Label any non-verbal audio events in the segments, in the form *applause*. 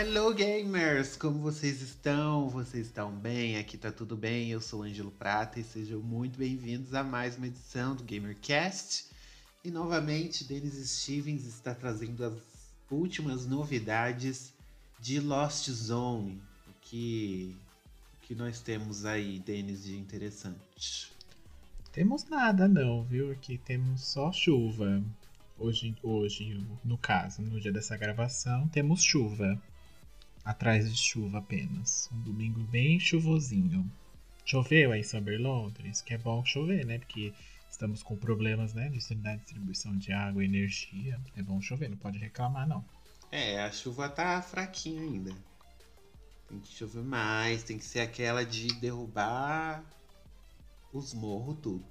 Hello gamers, como vocês estão? Vocês estão bem? Aqui tá tudo bem? Eu sou Ângelo Prata e sejam muito bem-vindos a mais uma edição do GamerCast. E novamente, Denis Stevens está trazendo as últimas novidades de Lost Zone. O que, o que nós temos aí, Denis, de interessante? Temos nada não, viu? Aqui temos só chuva. Hoje, hoje, no caso, no dia dessa gravação, temos chuva atrás de chuva apenas. Um domingo bem chuvosinho. Choveu aí em São Londres, que é bom chover, né? Porque estamos com problemas, né? De distribuição de água e energia. É bom chover, não pode reclamar, não. É, a chuva tá fraquinha ainda. Tem que chover mais, tem que ser aquela de derrubar os morros tudo.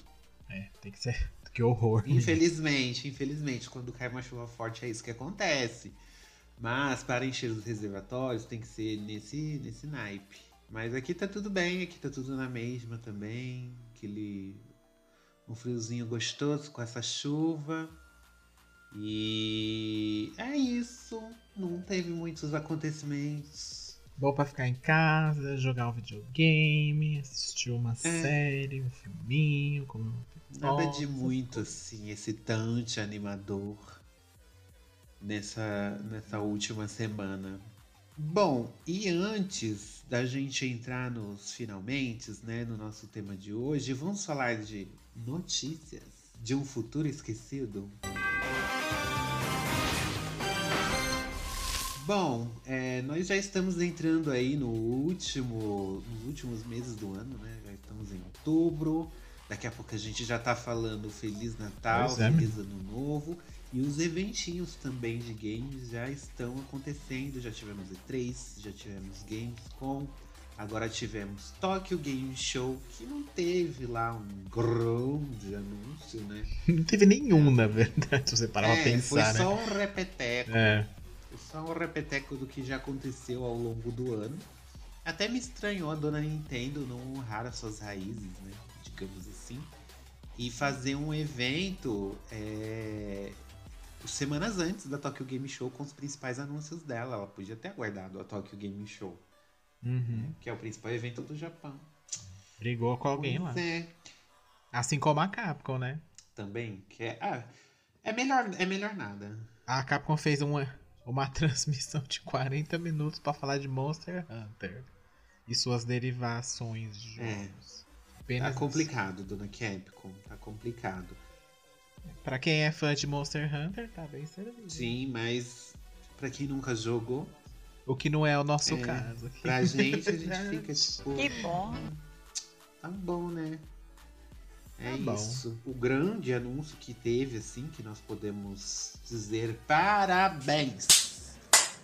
É, tem que ser. *laughs* Que horror. Infelizmente, infelizmente, quando cai uma chuva forte é isso que acontece. Mas para encher os reservatórios tem que ser nesse, nesse naipe. Mas aqui tá tudo bem, aqui tá tudo na mesma também. Aquele. Um friozinho gostoso com essa chuva. E é isso. Não teve muitos acontecimentos. Bom pra ficar em casa, jogar um videogame, assistir uma é. série, um filminho, comer Nada de muito assim, excitante, animador nessa, nessa última semana. Bom, e antes da gente entrar nos finalmente, né, no nosso tema de hoje, vamos falar de notícias de um futuro esquecido? Bom, é, nós já estamos entrando aí no último, nos últimos meses do ano, né? Já estamos em outubro. Daqui a pouco a gente já tá falando Feliz Natal, é, Feliz Ano Novo. E os eventinhos também de games já estão acontecendo. Já tivemos E3, já tivemos Gamescom, agora tivemos Tokyo Game Show, que não teve lá um grande anúncio, né? *laughs* Não teve nenhum, é. na verdade, se você parar é, pra pensar. Foi só né? um repeteco. É. Foi só um repeteco do que já aconteceu ao longo do ano. Até me estranhou a dona Nintendo não honrar as suas raízes, né? Digamos assim. E fazer um evento é, semanas antes da Tokyo Game Show com os principais anúncios dela. Ela podia ter aguardado a Tokyo Game Show, uhum. que é o principal evento do Japão. Brigou com alguém pois lá. É. Assim como a Capcom, né? Também, que é, ah, é melhor, é melhor nada. A Capcom fez uma, uma *laughs* transmissão de 40 minutos para falar de Monster Hunter e suas derivações de é. jogos. É. Apenas tá complicado, dona Capcom, tá complicado. Pra quem é fã de Monster Hunter, tá bem servido. Sim, mas pra quem nunca jogou. O que não é o nosso é, caso. *laughs* Pra gente, a gente *laughs* fica tipo. Que bom. Tá bom, né? É tá isso. Bom. O grande anúncio que teve, assim, que nós podemos dizer parabéns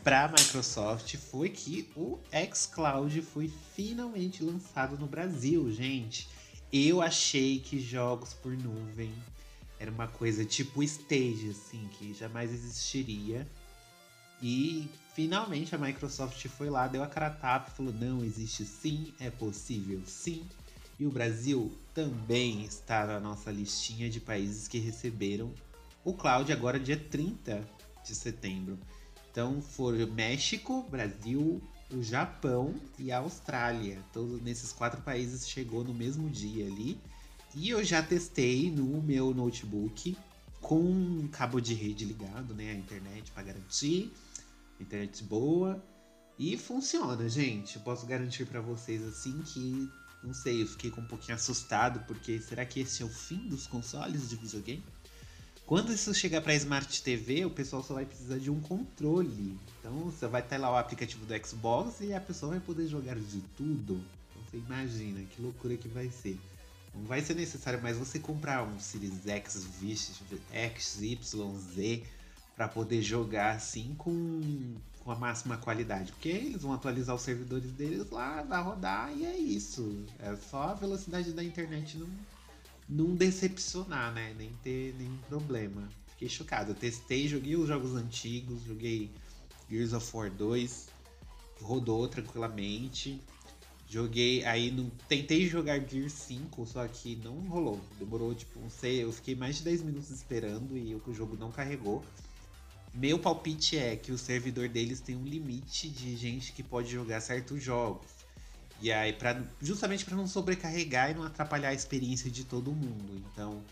para a Microsoft foi que o xCloud foi finalmente lançado no Brasil, gente. Eu achei que jogos por nuvem era uma coisa tipo stage, assim, que jamais existiria. E finalmente a Microsoft foi lá, deu a cara a tapa e falou: não, existe sim, é possível sim. E o Brasil também está na nossa listinha de países que receberam o cloud agora dia 30 de setembro. Então foram México, Brasil, o Japão e a Austrália. Todos nesses quatro países chegou no mesmo dia ali. E eu já testei no meu notebook com cabo de rede ligado, né? A internet para garantir. Internet boa. E funciona, gente. Eu posso garantir para vocês assim que. Não sei, eu fiquei com um pouquinho assustado, porque será que esse é o fim dos consoles de videogame? Quando isso chegar para Smart TV, o pessoal só vai precisar de um controle. Então você vai ter lá o aplicativo do Xbox e a pessoa vai poder jogar de tudo. Então você imagina que loucura que vai ser. Não vai ser necessário mais você comprar um Series X, X, Y, Z para poder jogar assim com, com a máxima qualidade. Porque eles vão atualizar os servidores deles lá, vai rodar e é isso. É só a velocidade da internet não, não decepcionar, né? Nem ter nenhum problema. Fiquei chocado. Eu testei, joguei os jogos antigos, joguei Gears of War 2, rodou tranquilamente. Joguei, aí tentei jogar Gear 5, só que não rolou. Demorou, tipo, não sei, eu fiquei mais de 10 minutos esperando e o jogo não carregou. Meu palpite é que o servidor deles tem um limite de gente que pode jogar certos jogos. E aí, pra, justamente para não sobrecarregar e não atrapalhar a experiência de todo mundo. Então,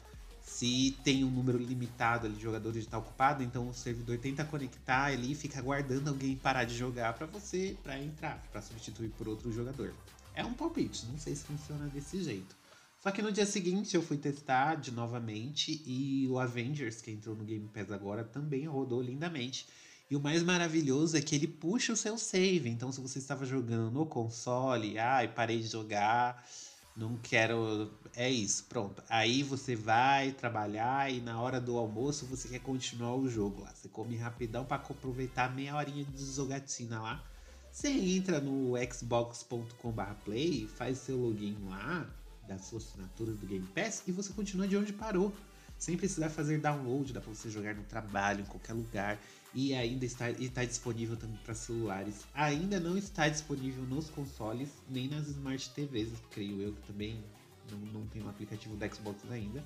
se tem um número limitado de jogadores estar ocupado, então o servidor tenta conectar ali e fica aguardando alguém parar de jogar para você para entrar, para substituir por outro jogador. É um palpite, não sei se funciona desse jeito. Só que no dia seguinte eu fui testar de novamente e o Avengers, que entrou no Game Pass agora, também rodou lindamente. E o mais maravilhoso é que ele puxa o seu save. Então, se você estava jogando no console, ai, parei de jogar, não quero. É isso, pronto. Aí você vai trabalhar e na hora do almoço você quer continuar o jogo lá. Você come rapidão para aproveitar meia horinha de jogatina lá. Você entra no xbox.com/play, faz seu login lá, da sua assinatura do Game Pass e você continua de onde parou. Sem precisar fazer download, dá para você jogar no trabalho, em qualquer lugar. E ainda está, está disponível também para celulares. Ainda não está disponível nos consoles, nem nas Smart TVs, creio eu que também não, não tem um aplicativo da Xbox ainda.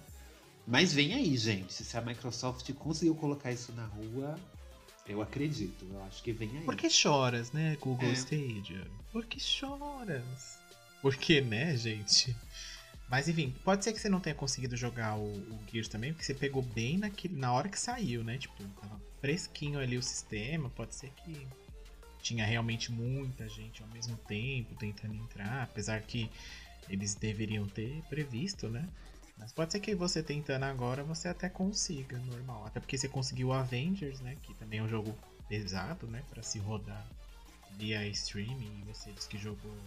Mas vem aí, gente. Se a Microsoft conseguiu colocar isso na rua, eu acredito. Eu acho que vem aí. Por que choras, né, Google é. Stadia? Por que choras? Porque, né, gente? Mas enfim, pode ser que você não tenha conseguido jogar o, o Gears também, porque você pegou bem naquele, na hora que saiu, né? Tipo, tava fresquinho ali o sistema, pode ser que tinha realmente muita gente ao mesmo tempo tentando entrar, apesar que eles deveriam ter previsto, né? Mas pode ser que você tentando agora você até consiga, normal. Até porque você conseguiu o Avengers, né? Que também é um jogo pesado, né? Para se rodar via streaming. E você disse que jogou.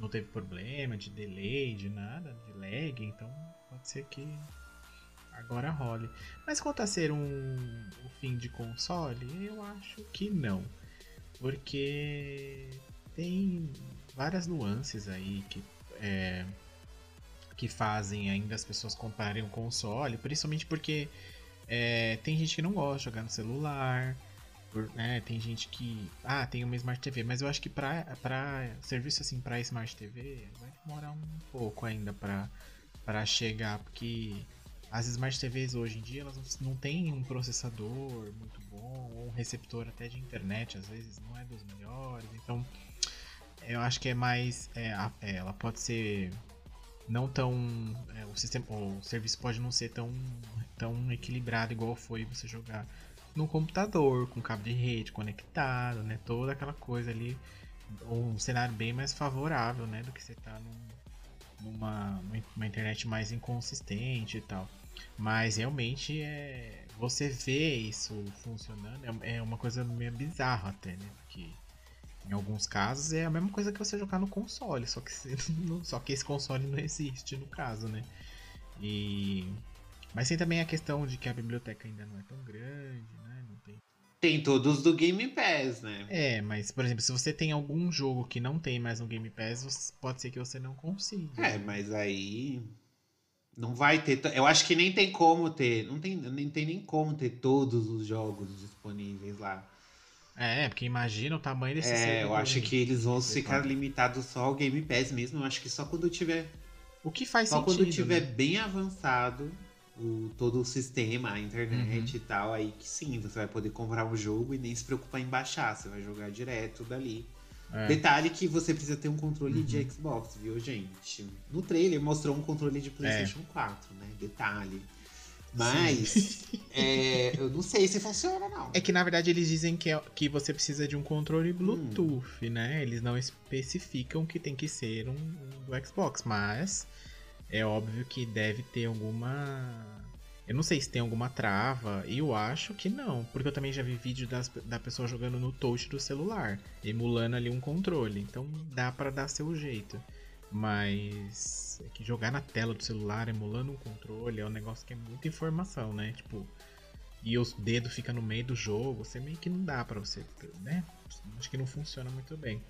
Não teve problema de delay, de nada, de lag. Então pode ser que agora role. Mas quanto a ser um, um fim de console, eu acho que não. Porque tem várias nuances aí que. É, que fazem ainda as pessoas comprarem um console, principalmente porque é, tem gente que não gosta de jogar no celular, né, tem gente que ah tem uma Smart TV, mas eu acho que para para serviço assim para Smart TV vai demorar um pouco ainda para para chegar, porque as Smart TVs hoje em dia elas não têm um processador muito bom ou um receptor até de internet às vezes não é dos melhores, então eu acho que é mais é, é ela pode ser não tão. É, o, sistema, o serviço pode não ser tão, tão equilibrado igual foi você jogar no computador, com cabo de rede conectado, né? Toda aquela coisa ali. Um cenário bem mais favorável, né? Do que você tá num, numa, numa internet mais inconsistente e tal. Mas realmente é. Você vê isso funcionando é, é uma coisa meio bizarra até, né? Porque em alguns casos é a mesma coisa que você jogar no console, só que, *laughs* só que esse console não existe no caso, né? E mas tem também a questão de que a biblioteca ainda não é tão grande, né? Não tem tem todos do Game Pass, né? É, mas, por exemplo, se você tem algum jogo que não tem mais no Game Pass, pode ser que você não consiga. É, mas aí. Não vai ter. Eu acho que nem tem como ter. Não tem, nem tem nem como ter todos os jogos disponíveis lá. É, porque imagina o tamanho desse É, eu acho que eles vão ficar limitados só ao Game Pass mesmo. Eu acho que só quando tiver. O que faz só sentido. Só quando tiver né? bem avançado o, todo o sistema, a internet uhum. e tal, aí que sim, você vai poder comprar um jogo e nem se preocupar em baixar. Você vai jogar direto dali. É. Detalhe que você precisa ter um controle uhum. de Xbox, viu, gente? No trailer mostrou um controle de PlayStation é. 4, né? Detalhe. Mas *laughs* é, eu não sei se funciona, não. É que na verdade eles dizem que, é, que você precisa de um controle Bluetooth, hum. né? Eles não especificam que tem que ser um, um do Xbox, mas é óbvio que deve ter alguma. Eu não sei se tem alguma trava, e eu acho que não, porque eu também já vi vídeo das, da pessoa jogando no touch do celular, emulando ali um controle, então dá para dar seu jeito. Mas é que jogar na tela do celular emulando um controle é um negócio que é muita informação, né? Tipo, e os dedos ficam no meio do jogo, você meio que não dá para você, né? Acho que não funciona muito bem.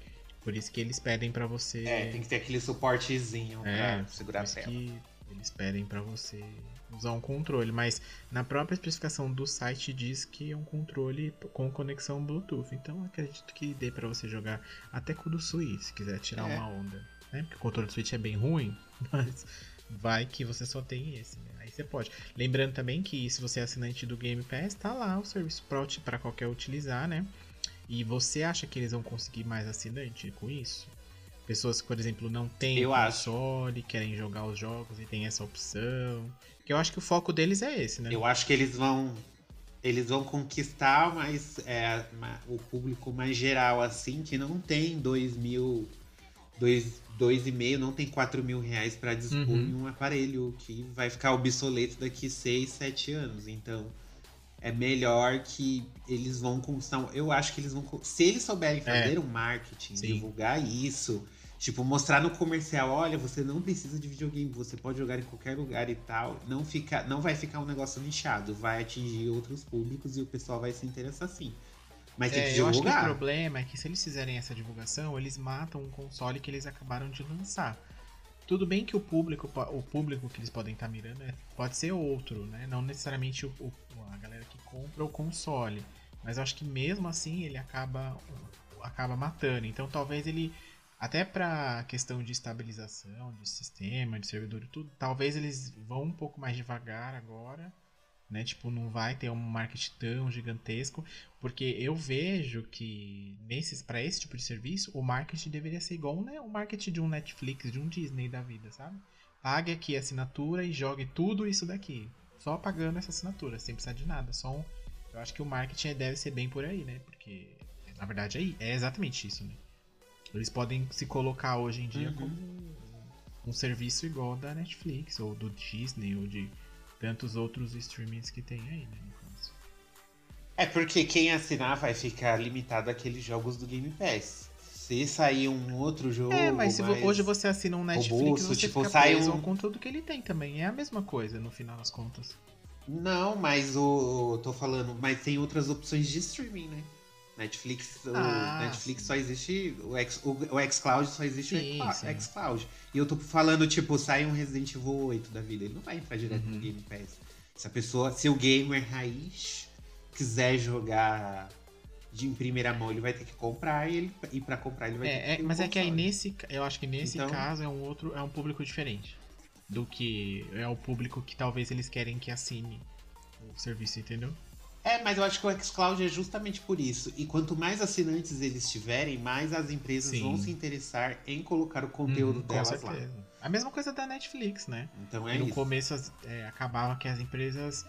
Por isso que eles pedem para você. É, tem que ter aquele suportezinho é, pra segurar a tela. Que eles pedem para você usar um controle, mas na própria especificação do site diz que é um controle com conexão Bluetooth. Então acredito que dê para você jogar até com o do Switch, se quiser tirar é. uma onda. Né? Porque o controle do Switch é bem ruim, *laughs* mas vai que você só tem esse, né? Aí você pode. Lembrando também que se você é assinante do Game Pass, tá lá o serviço para qualquer utilizar, né? E você acha que eles vão conseguir mais assinante com isso? Pessoas que, por exemplo, não têm eu console, acho. querem jogar os jogos e tem essa opção. Que eu acho que o foco deles é esse, né? Eu acho que eles vão. Eles vão conquistar mais é, o público mais geral, assim, que não tem dois mil. Dois, dois e meio, não tem quatro mil reais para dispor uhum. em um aparelho que vai ficar obsoleto daqui seis, sete anos. Então, é melhor que eles vão conquistar. Eu acho que eles vão. Se eles souberem fazer é. um marketing, Sim. divulgar isso, tipo, mostrar no comercial, olha, você não precisa de videogame, você pode jogar em qualquer lugar e tal. Não, fica, não vai ficar um negócio nichado, vai atingir outros públicos e o pessoal vai se interessar sim. Mas tem é, que divulgar. Eu acho que o problema é que se eles fizerem essa divulgação, eles matam um console que eles acabaram de lançar. Tudo bem que o público, o público que eles podem estar tá mirando é, pode ser outro, né? Não necessariamente o, o, a galera que compra o console. Mas acho que mesmo assim ele acaba, acaba matando. Então talvez ele, até para questão de estabilização de sistema, de servidor e tudo, talvez eles vão um pouco mais devagar agora né? Tipo, não vai ter um marketing tão gigantesco, porque eu vejo que nesses para esse tipo de serviço, o marketing deveria ser igual né, o marketing de um Netflix, de um Disney da vida, sabe? Pague aqui a assinatura e jogue tudo isso daqui. Só pagando essa assinatura, sem precisar de nada. Só um... Eu acho que o marketing deve ser bem por aí, né? Porque, na verdade, é, é exatamente isso, né? Eles podem se colocar hoje em dia uhum. como um serviço igual da Netflix, ou do Disney, ou de tantos outros streamings que tem aí, né? É porque quem assinar vai ficar limitado àqueles jogos do Game Pass. Se sair um outro jogo. É, mas hoje você assina um Netflix, robusto, você tipo, fica sai preso um... ao conteúdo que ele tem também. É a mesma coisa no final das contas. Não, mas o. tô falando, mas tem outras opções de streaming, né? Netflix, ah, o Netflix sim. só existe. O, X, o, o xCloud só existe sim, o xCloud. E eu tô falando, tipo, sai um Resident Evil 8 da vida. Ele não vai entrar direto uhum. no Game Pass. Se a pessoa, se o gamer raiz quiser jogar de em primeira mão, ele vai ter que comprar e, ele, e pra comprar ele vai é, ter que é, Mas é que aí nesse. Eu acho que nesse então, caso é um outro. É um público diferente. Do que é o público que talvez eles querem que assine o serviço, entendeu? É, mas eu acho que o xCloud é justamente por isso. E quanto mais assinantes eles tiverem, mais as empresas Sim. vão se interessar em colocar o conteúdo hum, delas lá. A mesma coisa da Netflix, né? Então é no isso. começo é, acabava que as empresas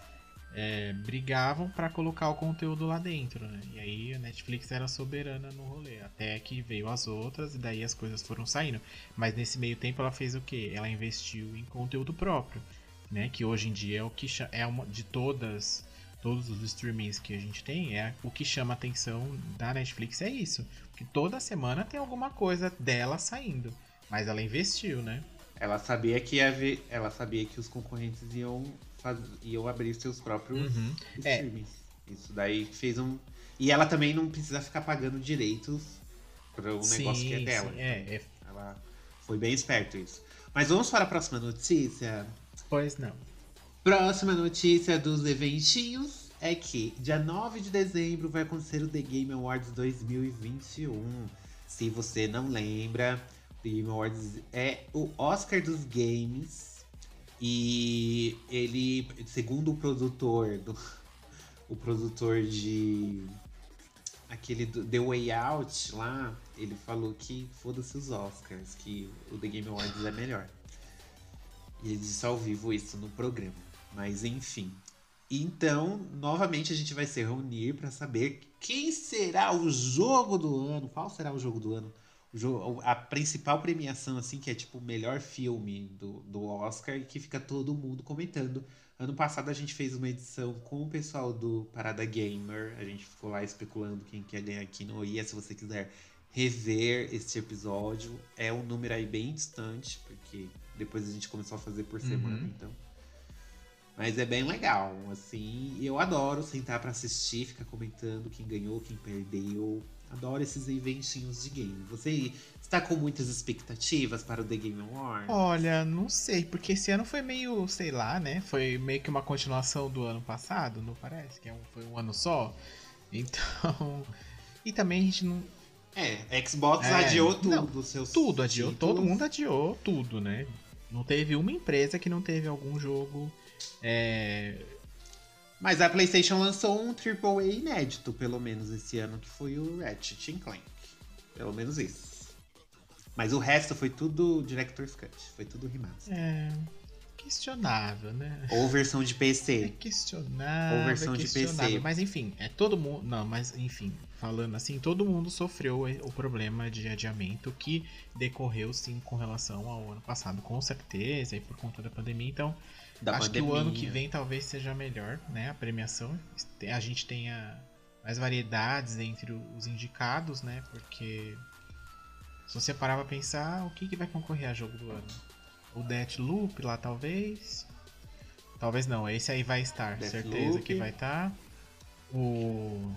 é, brigavam para colocar o conteúdo lá dentro, né? E aí a Netflix era soberana no rolê, até que veio as outras e daí as coisas foram saindo. Mas nesse meio tempo ela fez o quê? Ela investiu em conteúdo próprio, né? Que hoje em dia é o que é uma de todas todos os streamings que a gente tem, é o que chama a atenção da Netflix é isso. Porque toda semana tem alguma coisa dela saindo. Mas ela investiu, né? Ela sabia que ia ver, ela sabia que os concorrentes iam, faz, iam abrir seus próprios uhum. É. streamings. É. Isso daí fez um. E ela também não precisa ficar pagando direitos para um sim, negócio que é dela. Sim, é, é. Ela foi bem esperto isso. Mas vamos para a próxima notícia? Pois não. Próxima notícia dos eventinhos é que dia 9 de dezembro vai acontecer o The Game Awards 2021. Se você não lembra, The Game Awards é o Oscar dos games. E ele, segundo o produtor do o produtor de aquele do The Way Out lá, ele falou que foda-se os Oscars, que o The Game Awards é melhor. E ele disse ao vivo isso no programa. Mas enfim. Então, novamente a gente vai se reunir para saber quem será o jogo do ano. Qual será o jogo do ano? O jogo, a principal premiação, assim, que é tipo o melhor filme do, do Oscar e que fica todo mundo comentando. Ano passado a gente fez uma edição com o pessoal do Parada Gamer. A gente ficou lá especulando quem quer ganhar aqui no IA. Se você quiser rever este episódio, é um número aí bem distante, porque depois a gente começou a fazer por semana, uhum. então Mas é bem legal, assim. Eu adoro sentar para assistir, ficar comentando quem ganhou, quem perdeu. Adoro esses eventinhos de game. Você está com muitas expectativas para o The Game Awards? Olha, não sei, porque esse ano foi meio, sei lá, né? Foi meio que uma continuação do ano passado, não parece? Que é foi um ano só. Então. *laughs* E também a gente não. É, Xbox é, adiou tudo. Não, seus tudo, adiou. Títulos. Todo mundo adiou tudo, né? Não teve uma empresa que não teve algum jogo. É... Mas a PlayStation lançou um AAA inédito, pelo menos esse ano, que foi o Ratchet Clank. Pelo menos isso. Mas o resto foi tudo Director's Cut, foi tudo remaster. É. Questionável, né? Ou versão de PC. É questionável. Ou versão é questionável. de PC. Mas enfim, é todo mundo. Não, mas enfim, falando assim, todo mundo sofreu o problema de adiamento que decorreu sim com relação ao ano passado, com certeza, e por conta da pandemia. Então, da acho pandemia. que o ano que vem talvez seja melhor, né? A premiação. A gente tenha mais variedades entre os indicados, né? Porque se você parar pra pensar, o que, que vai concorrer a jogo do ano? O Deathloop lá, talvez. Talvez não, esse aí vai estar, Death certeza Loop. que vai estar. Tá. O.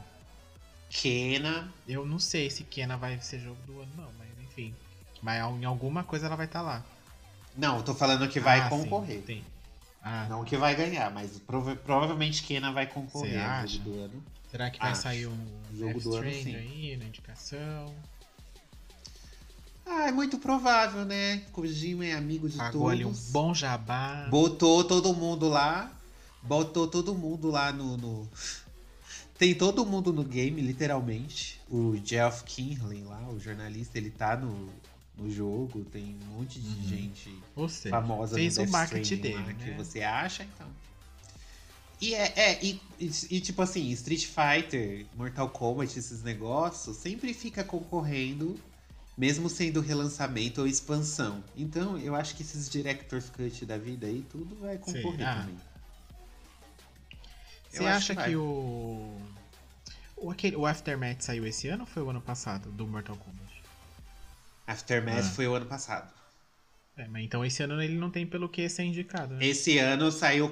Kena. Eu não sei se Kena vai ser jogo do ano, não, mas enfim. Mas em alguma coisa ela vai estar tá lá. Não, eu tô falando que vai ah, concorrer. Sim, ah. Não que vai ganhar, mas prova provavelmente Kena vai concorrer ao jogo do ano. Será que vai Acho. sair um jogo do ano sim. aí na indicação? Ah, é muito provável, né? Kojima é amigo de Pagou todos. ali um bom jabá. Botou todo mundo lá. Botou todo mundo lá no, no... *laughs* Tem todo mundo no game, literalmente. O Jeff Kinley lá, o jornalista, ele tá no, no jogo. Tem um monte de uhum. gente seja, famosa fez no o marketing dele, né? que você acha, então. E é, é e, e, e, tipo assim, Street Fighter, Mortal Kombat, esses negócios, sempre fica concorrendo mesmo sendo relançamento ou expansão. Então, eu acho que esses Director's Cut da vida aí, tudo vai concorrer ah. também. Você acha que, que, o... O, aquele, o Aftermath saiu esse ano ou foi o ano passado, do Mortal Kombat? Aftermath ah. foi o ano passado. É, mas então esse ano ele não tem pelo que ser indicado, né? Esse ano saiu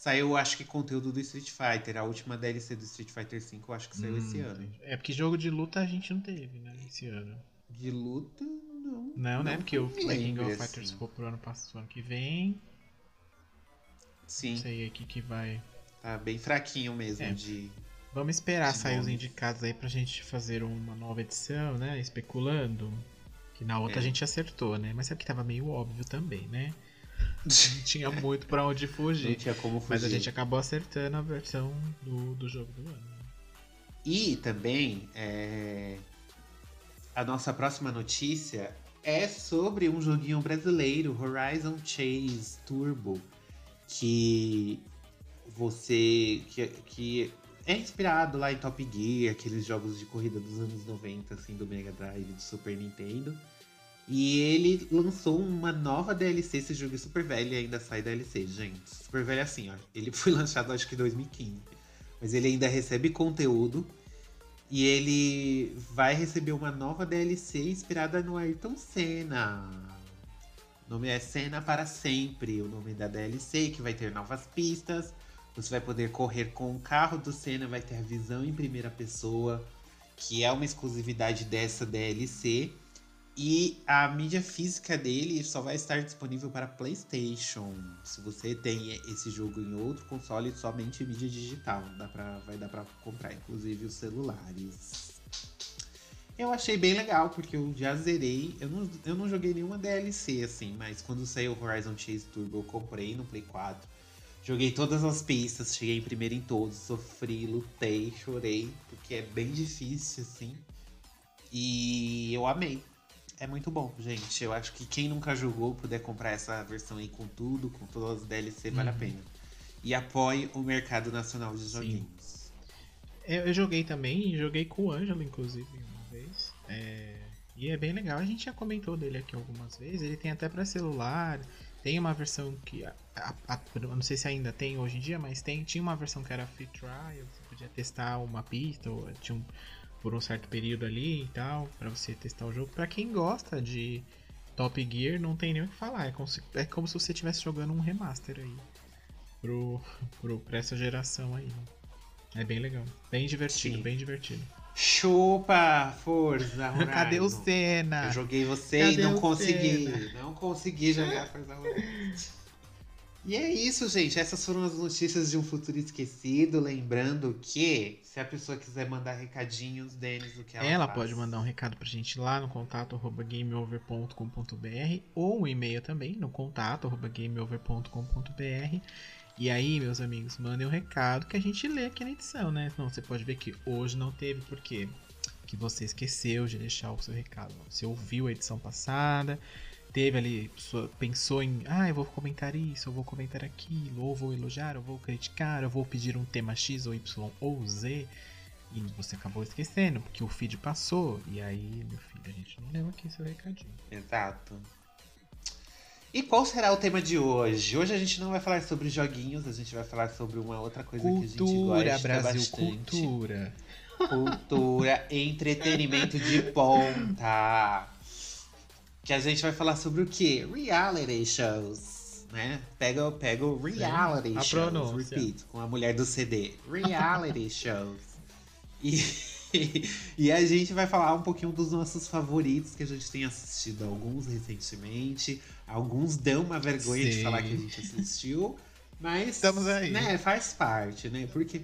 Saiu, acho que, conteúdo do Street Fighter. A última DLC do Street Fighter V, eu acho que saiu hum, esse ano. É porque jogo de luta a gente não teve, né? Esse ano. De luta, não. Não, né? Porque o King of Fighters assim. ficou pro ano passado, ano que vem. Sim. Não sei aqui que vai. Tá bem fraquinho mesmo é. de. Vamos esperar sair os indicados aí pra gente fazer uma nova edição, né? Especulando. Que na outra é. a gente acertou, né? Mas é que tava meio óbvio também, né? *laughs* Não tinha muito para onde fugir. Não tinha como fugir. Mas a gente acabou acertando a versão do, do jogo do ano. E também, é, a nossa próxima notícia é sobre um joguinho brasileiro, Horizon Chase Turbo, que você que, que é inspirado lá em Top Gear, aqueles jogos de corrida dos anos 90 assim do Mega Drive do Super Nintendo. E ele lançou uma nova DLC, esse jogo é super velho e ainda sai DLC, gente. Super velho assim, ó. Ele *laughs* foi lançado acho que em 2015. Mas ele ainda recebe conteúdo e ele vai receber uma nova DLC inspirada no Ayrton Senna. O nome é Senna para Sempre, o nome da DLC, que vai ter novas pistas. Você vai poder correr com o carro do Senna, vai ter a visão em primeira pessoa, que é uma exclusividade dessa DLC. E a mídia física dele só vai estar disponível para PlayStation. Se você tem esse jogo em outro console, somente mídia digital. Dá pra, vai dar para comprar, inclusive os celulares. Eu achei bem legal, porque eu já zerei. Eu não, eu não joguei nenhuma DLC assim, mas quando saiu o Horizon Chase Turbo, eu comprei no Play 4. Joguei todas as pistas, cheguei em primeiro em todos, sofri, lutei, chorei, porque é bem difícil assim. E eu amei é muito bom, gente. Eu acho que quem nunca jogou, puder comprar essa versão aí com tudo, com todas as DLC, uhum. vale a uhum. pena. E apoie o mercado nacional de joguinhos. Eu, eu, joguei também, joguei com o Ângelo, inclusive, uma vez. É... E é bem legal, a gente já comentou dele aqui algumas vezes. Ele tem até para celular, tem uma versão que. A, a, a, não sei se ainda tem hoje em dia, mas tem, tinha uma versão que era free trial, você podia testar uma pista, ou tinha um, por um certo período ali e tal, para você testar o jogo. Para quem gosta de Top Gear, não tem nem o que falar. É como se, é como se você estivesse jogando um remaster aí. pro, *laughs* pro, pra essa geração aí. É bem legal. Bem divertido, Sim. bem divertido. Chupa, força, Horizon. *laughs* Cadê o Senna? Eu joguei você Cadê e não consegui. Senna? Não consegui jogar Forza Horizon. E é isso, gente. Essas foram as notícias de um futuro esquecido. Lembrando que, se a pessoa quiser mandar recadinhos, Denis, o que ela, Ela faz? pode mandar um recado pra gente lá no contato arroba gameover.com.br ou um e-mail também no contato arroba gameover.com.br. E aí, meus amigos, mandem um recado que a gente lê aqui na edição, né? Não, você pode ver que hoje não teve, por quê? Que você esqueceu de deixar o seu recado. Você ouviu a edição passada, teve ali, pensou em, ah, eu vou comentar isso, eu vou comentar aquilo, ou vou elogiar, ou vou criticar, eu vou pedir um tema X ou Y ou Z. E você acabou esquecendo, porque o feed passou. E aí, meu filho, a gente não leu aqui seu recadinho. Exato. E qual será o tema de hoje? Hoje a gente não vai falar sobre joguinhos, a gente vai falar sobre uma outra coisa que a gente Cultura, gosta Brasil, bastante. cultura. Cultura, entretenimento de ponta. Que a gente vai falar sobre o quê? Reality shows. Né? Pega, pega o reality a shows. pronúncia. Repeat, com a mulher do CD. Reality *laughs* shows. E, e a gente vai falar um pouquinho dos nossos favoritos que a gente tem assistido alguns recentemente. Alguns dão uma vergonha de Sim. falar que a gente assistiu. Mas Estamos aí. Né, faz parte, né? Porque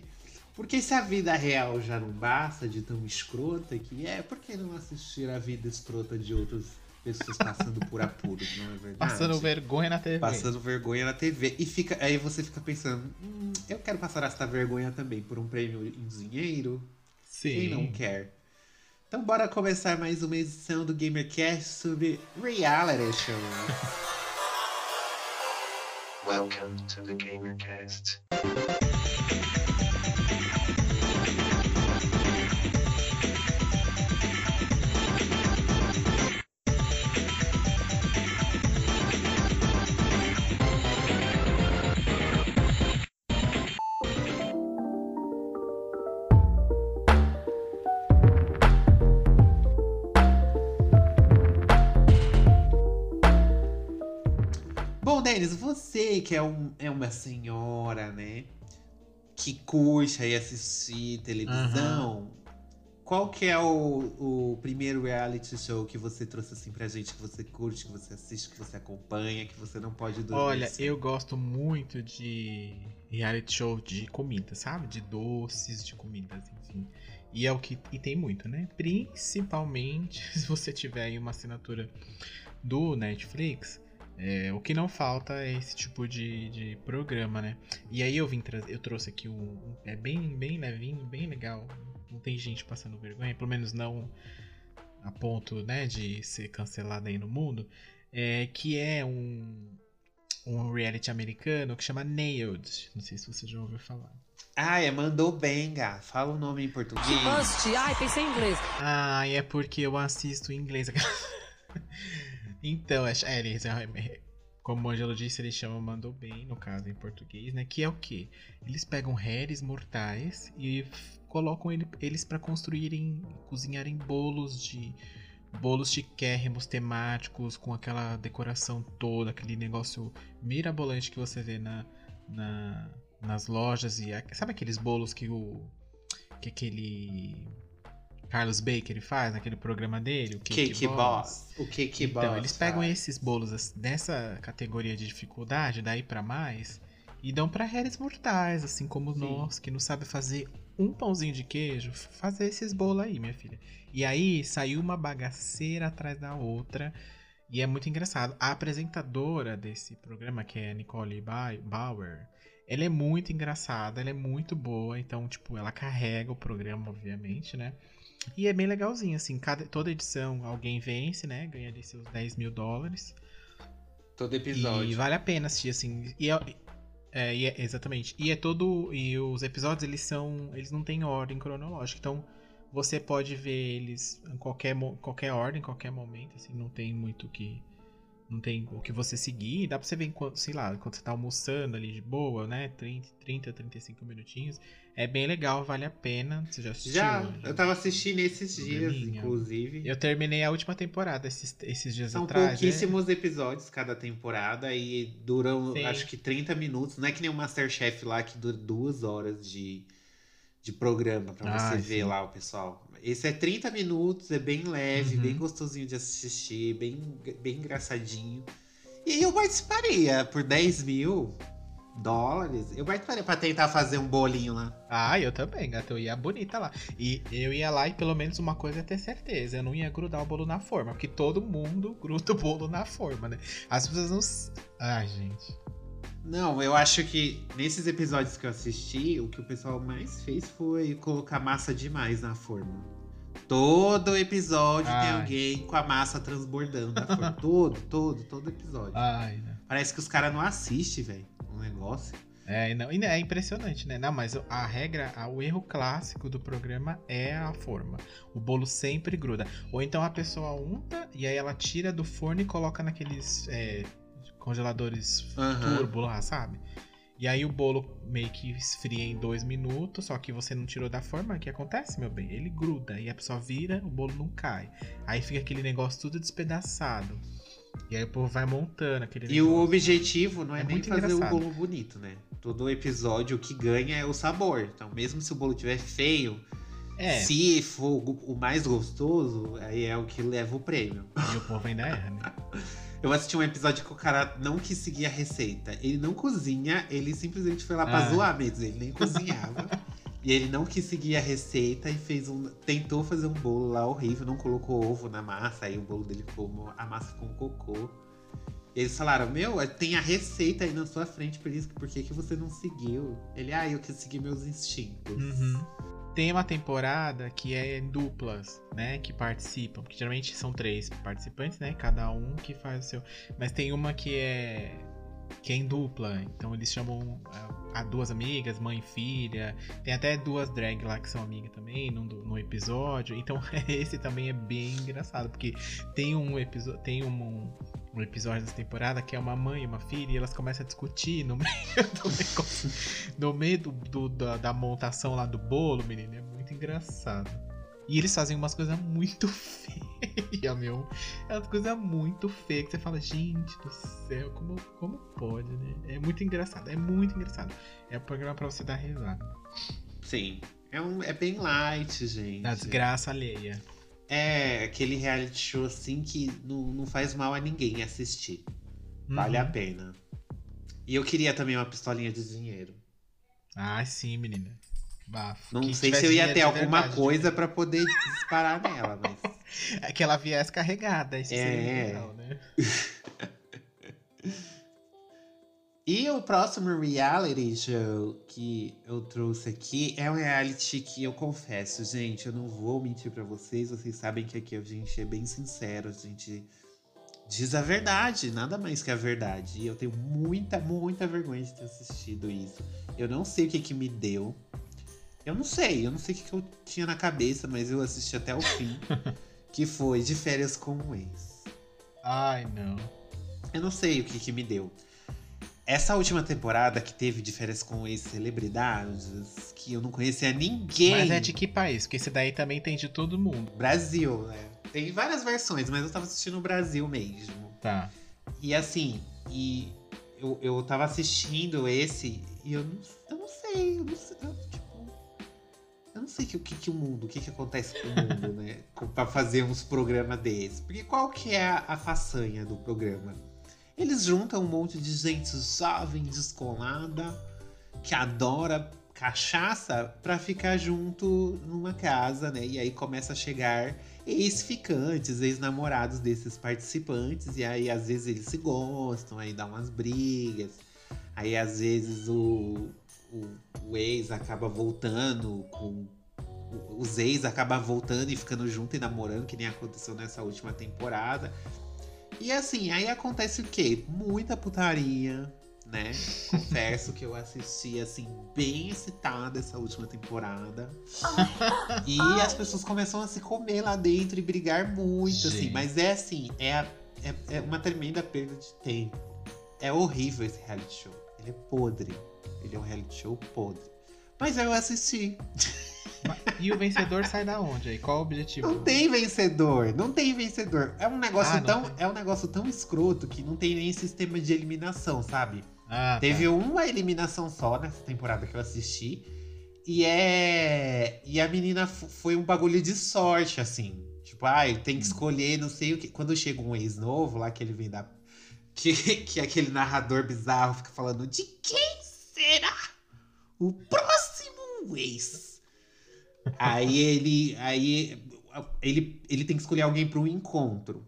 porque se a vida real já não basta de tão escrota que é, por que não assistir a vida escrota de outras pessoas passando por apuros, não é verdade? Passando vergonha na TV. Passando vergonha na TV. E fica, aí você fica pensando, hum, eu quero passar essa vergonha também por um prêmio em dinheiro? Sim. Quem não quer? Então bora começar mais uma edição do GamerCast sobre reality show. Welcome to the GamerCast. Denis, você que é, um, é uma senhora, né? Que curte aí assistir televisão. Qual que é o, o primeiro reality show que você trouxe assim pra gente, que você curte, que você assiste, que você acompanha, que você não pode dormir? Olha, eu gosto muito de reality show de comida, sabe? De doces, de comidas, enfim. E é o que. E tem muito, né? Principalmente *laughs* se você tiver aí uma assinatura do Netflix. É, o que não falta é esse tipo de, de programa, né? E aí eu vim trazer. Eu trouxe aqui um. um- É bem, bem levinho, bem legal. Não tem gente passando vergonha, pelo menos não a ponto, né, de ser cancelado aí no mundo. É, que é um um reality americano que chama Nailed. Não sei se você já ouviu falar. Ah, é Mandou Benga. Fala o nome em português. Must. Ai, pensei em inglês. Ah, é porque eu assisto em inglês. *laughs* *laughs* então, é, é, eles, é, como o Angelo disse, eles chamam Mandou Bem, no caso em português, né? Que é o quê? Eles pegam réis mortais e colocam ele- eles para construírem, cozinharem bolos de bolos chiquérrimos temáticos com aquela decoração toda, aquele negócio mirabolante que você vê na, na- nas lojas e sabe aqueles bolos que o que aquele Carlos Baker ele faz naquele programa dele, o Cake, Cake Boss. O Cake Boss. Então, eles pegam faz. esses bolos dessa categoria de dificuldade, daí pra mais, e dão pra réis mortais, assim como Sim. nós, que não sabe fazer um pãozinho de queijo, fazer esses bolos aí, minha filha. E aí saiu uma bagaceira atrás da outra, e é muito engraçado. A apresentadora desse programa, que é a Nicole Ba- Bauer, ela é muito engraçada, ela é muito boa, então, tipo, ela carrega o programa, obviamente, né? E é bem legalzinho, assim, cada, toda edição alguém vence, né? Ganha ali seus 10 mil dólares. Todo episódio. E vale a pena assistir, assim. E é, é, é- exatamente. E é todo. E os episódios, eles são. Eles não têm ordem cronológica. Então, você pode ver eles em qualquer, qualquer ordem, em qualquer momento, assim, não tem muito o que, Não tem o que você seguir, dá pra você ver enquanto, sei lá, enquanto você tá almoçando ali de boa, né? 30, 30 35 minutinhos. É bem legal, vale a pena. Você já assistiu? Já, eu tava assistindo esses dias, inclusive. Eu terminei a última temporada esses, esses dias São atrás. né? pouquíssimos episódios cada temporada e duram, Sim. acho que 30 minutos. Não é que nem o Masterchef lá que dura duas horas de, de programa pra Ah, você ver sim. lá o pessoal. Esse é 30 minutos, é bem leve, Uhum. bem gostosinho de assistir, bem, bem engraçadinho. E eu participaria por 10 mil dólares. Eu participaria pra tentar fazer um bolinho lá. Ah, eu também, gata. Eu ia bonita lá. E eu ia lá e pelo menos uma coisa é ter certeza. Eu não ia grudar o bolo na forma. Porque todo mundo *laughs* gruda o bolo na forma, né? As pessoas não. Ai, gente. Não, eu acho que nesses episódios que eu assisti, o que o pessoal mais fez foi colocar massa demais na forma. Todo episódio tem Ai. alguém com a massa transbordando da forma. *laughs* todo, todo, todo episódio. Ai, né? Parece que os caras não assistem, velho, o negócio. É, e não, e é impressionante, né? Não, mas a regra, o erro clássico do programa é a forma. O bolo sempre gruda. Ou então a pessoa unta e aí ela tira do forno e coloca naqueles é, congeladores Aham. turbo lá, sabe? E aí o bolo meio que esfria em dois minutos, só que você não tirou da forma. O que acontece, meu bem? Ele gruda e a pessoa vira, o bolo não cai. Aí fica aquele negócio tudo despedaçado. E aí o povo vai montando aquele E o objetivo não é, É nem muito fazer engraçado. o bolo bonito, né? Todo episódio o que ganha é o sabor. Então, mesmo se o bolo tiver feio, É, se for o o mais gostoso, aí é o que leva o prêmio. e o povo ainda erra, né? *laughs* Eu assisti um episódio que o cara não quis seguir a receita. Ele não cozinha, ele simplesmente foi lá pra Ah. zoar mesmo. Ele nem cozinhava. *laughs* e ele não quis seguir a receita e fez um. Tentou fazer um bolo lá horrível, não colocou ovo na massa. Aí o bolo dele ficou. A massa ficou um cocô. E eles falaram: Meu, tem a receita aí na sua frente, por isso que por que, que você não seguiu? Ele, ah, eu quis seguir meus instintos. Uhum. Tem uma temporada que é em duplas, né? Que participam. Porque geralmente são três participantes, né? Cada um que faz o seu. Mas tem uma que é. Que é em dupla. Então eles chamam a, a duas amigas, mãe e filha. Tem até duas drag lá que são amigas também no, no episódio. Então *laughs* esse também é bem engraçado. Porque tem um episódio. Tem um, um episódio dessa temporada que é uma mãe e uma filha e elas começam a discutir no *laughs* meio do negócio. No meio do, do- da, da montação lá do bolo, menino, é muito engraçado. E eles fazem umas coisas muito *laughs* feias, meu. É umas coisas muito feias que você fala, gente do céu, como, como pode, né? É muito engraçado, é muito engraçado. É um programa pra você dar risada. Sim. É, um, é bem light, gente. Da desgraça alheia. É aquele reality show assim que não, não faz mal a ninguém assistir. Vale Uhum. a pena. E eu queria também uma pistolinha de dinheiro. Ah, sim, menina. Bafo. Não Quem sei se eu ia ter de alguma verdade, coisa pra poder disparar nela, mas. *laughs* É que ela viesse carregada, isso seria É. legal, né? *laughs* E o próximo reality show que eu trouxe aqui é um reality que eu confesso, gente, eu não vou mentir pra vocês, vocês sabem que aqui a gente é bem sincero, a gente diz a verdade, nada mais que a verdade. E eu tenho muita, muita vergonha de ter assistido isso. Eu não sei o que que me deu. Eu não sei, eu não sei o que, que eu tinha na cabeça, mas eu assisti até o fim. *laughs* que foi De Férias com um Ex. Ai, não. Eu não sei o que, que me deu. Essa última temporada que teve de férias com ex-celebridades, que eu não conhecia ninguém. Mas é de que país? Porque esse daí também tem de todo mundo. Brasil, né? Tem várias versões, mas eu tava assistindo o Brasil mesmo. Tá. E assim, e eu, eu tava assistindo esse e eu não, eu não sei, eu não sei, eu, tipo, eu não sei que- o que, que o mundo, o que, que acontece com o mundo, *laughs* né? Pra fazer uns programas desses. Porque qual que é a, a façanha do programa? Eles juntam um monte de gente jovem, descolada, que adora cachaça pra ficar junto numa casa, né? E aí começa a chegar ex-ficantes, ex-namorados desses participantes, e aí às vezes eles se gostam, aí dá umas brigas, aí às vezes o, o, o ex acaba voltando com. Os ex acabam voltando e ficando junto e namorando, que nem aconteceu nessa última temporada. E assim, aí acontece o quê? Muita putaria, né? Confesso que eu assisti, assim, bem excitada essa última temporada. *laughs* e as pessoas começam a se comer lá dentro e brigar muito, assim. Gente. Mas é assim, é a, é, é uma tremenda perda de tempo. É horrível esse reality show. Ele é podre. Ele é um reality show podre. Mas eu assisti. E o vencedor sai da onde aí? Qual o objetivo? Não tem vencedor, não tem vencedor. É um negócio Ah, tão, tem. é um negócio tão escroto que não tem nem sistema de eliminação, sabe? Ah, Teve tá. uma eliminação só nessa temporada que eu assisti. E é. E a menina foi um bagulho de sorte, assim. Tipo, ah, ele Hum. tem que escolher, não sei o que. Quando chega um ex novo lá, que ele vem da. *laughs* Que, que aquele narrador bizarro fica falando: de quem será o próximo ex? aí ele. Aí ele, ele tem que escolher alguém para um encontro.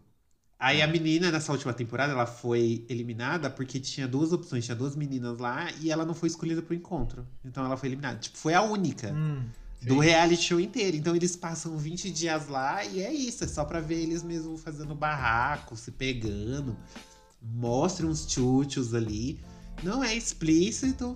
Aí a menina, nessa última temporada, ela foi eliminada porque tinha duas opções, tinha duas meninas lá e ela não foi escolhida pro encontro. Então ela foi eliminada. Tipo, foi a única Hum, do reality show inteiro. Então eles passam 20 dias lá e é isso, é só pra ver eles mesmo fazendo barraco, se pegando. Mostra uns tchutchos ali. Não é explícito.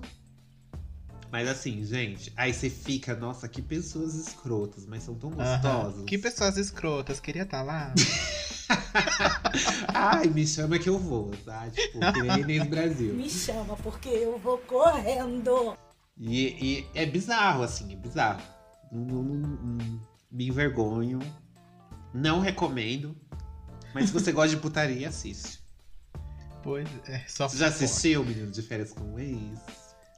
Mas assim, gente, aí você fica, nossa, que pessoas escrotas, mas são tão gostosas. Que pessoas escrotas, queria estar lá. *laughs* Ai, me chama que eu vou, tá? Tipo, Inês Brasil. Me chama porque eu vou correndo. E, e é bizarro, assim, é bizarro. Não, não- não- não- me envergonho. Não recomendo. Mas se você gosta de putaria, assiste. Pois é, só Você já assistiu Menino de Férias com o Ex?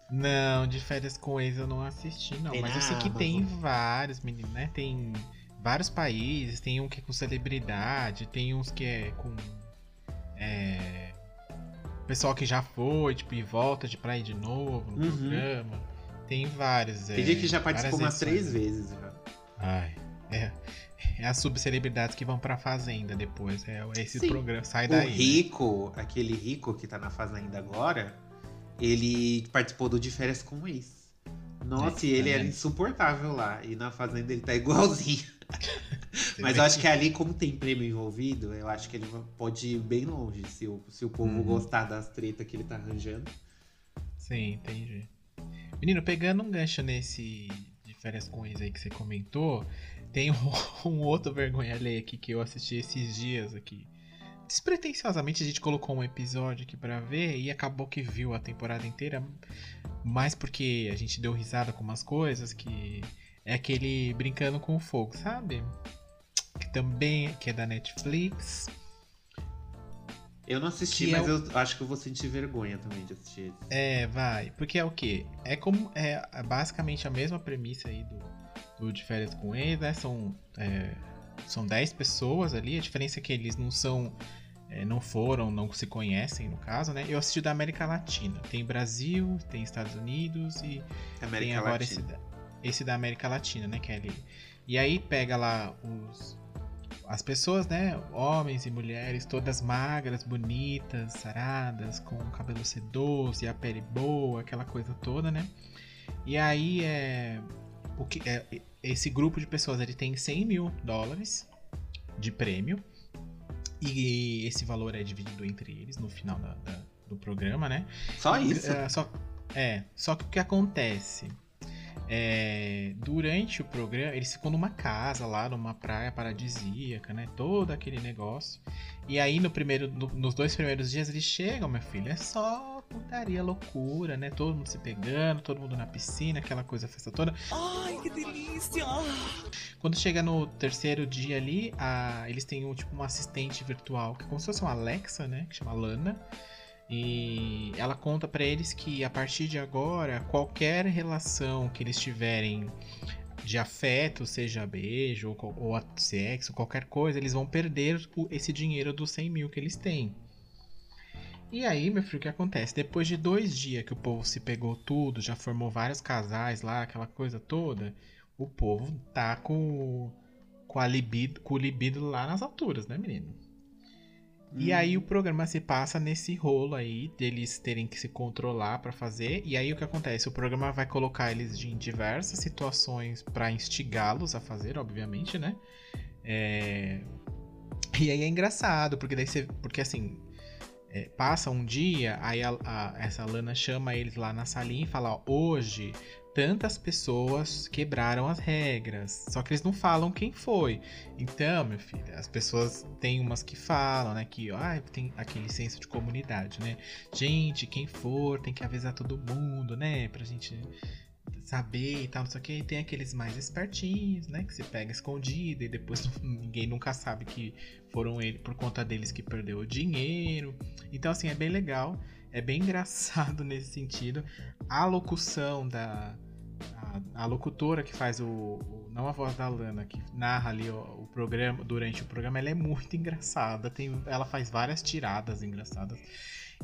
Não, de férias com ex eu não assisti, não. Tem Mas eu sei que Amazon. tem vários, meninos, né? Tem vários países, tem um que é com celebridade, tem uns que é com. É. Pessoal que já foi, tipo, e volta de praia de novo no Uhum. programa. Tem vários. Tem é, gente que já participou umas três vezes já. Ai, é. É as subcelebridades que vão pra fazenda depois. É esse Sim. programa. Sai O daí. né? Rico, aquele Rico que tá na Fazenda agora, ele participou do De Férias com o Ex. Nossa, e ele era insuportável lá. E na Fazenda ele tá igualzinho. *laughs* Mas eu acho que ali, como tem prêmio envolvido, eu acho que ele pode ir bem longe se o, se o povo Uhum. gostar das tretas que ele tá arranjando. Sim, entendi. Menino, pegando um gancho nesse de férias com ex aí que você comentou, tem um, *laughs* um outro vergonha alheia aqui que eu assisti esses dias aqui. Despretensiosamente a gente colocou um episódio aqui pra ver e acabou que viu a temporada inteira, mais porque a gente deu risada com umas coisas que é aquele brincando com o fogo, sabe? Que também que é da Netflix. Eu não assisti, é mas o- eu acho que eu vou sentir vergonha também de assistir. É, vai. Porque é o quê? É como. É basicamente a mesma premissa aí do, do De Férias com Ex, né? São, é, são 10 pessoas ali. A diferença é que eles não são. é, não foram, não se conhecem, no caso, né? Eu assisti da América Latina. Tem Brasil, tem Estados Unidos e tem América agora esse da, esse da América Latina, né? Que é ali. E aí pega lá os. As pessoas, né? Homens e mulheres, todas magras, bonitas, saradas, com o cabelo sedoso e a pele boa, aquela coisa toda, né? E aí é. O que, é esse grupo de pessoas ele tem 100 mil dólares de prêmio. E esse valor é dividido entre eles no final da- da- do programa, né? Só isso? É, só, é, só que o que acontece? É, durante o programa, eles ficam numa casa lá, numa praia paradisíaca, né? Todo aquele negócio. E aí, no primeiro, no- nos dois primeiros dias, eles chegam, meu filho, é só putaria, loucura, né? Todo mundo se pegando, todo mundo na piscina, aquela coisa, festa toda. Ai, que delícia! Quando chega no terceiro dia ali, a- eles têm um, tipo uma assistente virtual, que é como se fosse uma Alexa, né? Que chama Lana. E ela conta pra eles que a partir de agora, qualquer relação que eles tiverem de afeto, seja beijo ou, ou sexo, qualquer coisa, eles vão perder esse dinheiro dos 100 mil que eles têm. E aí, meu filho, o que acontece? Depois de dois dias que o povo se pegou tudo, já formou vários casais lá, aquela coisa toda, o povo tá com, com, a libido, com o libido lá nas alturas, né, menino? E Hum. aí o programa se passa nesse rolo aí deles terem que se controlar pra fazer. E aí o que acontece? O programa vai colocar eles em diversas situações pra instigá-los a fazer, obviamente, né? É... E aí é engraçado, porque daí você. Porque assim. É, passa um dia, aí a- a- essa Lana chama eles lá na salinha e fala: ó, hoje, tantas pessoas quebraram as regras. Só que eles não falam quem foi. Então, meu filho, as pessoas tem umas que falam, né? Que ah, tem aquele senso de comunidade, né? Gente, quem for tem que avisar todo mundo, né? Pra gente saber e tal, não sei o que. E tem aqueles mais espertinhos, né? Que se pega escondido e depois *laughs* ninguém nunca sabe que foram ele por conta deles que perdeu o dinheiro. Então, assim, é bem legal. É bem *laughs* engraçado nesse sentido. A locução da, a, a locutora que faz o, o, não a voz da Lana que narra ali o, o, programa durante o programa ela é muito *laughs* engraçada tem ela faz várias tiradas engraçadas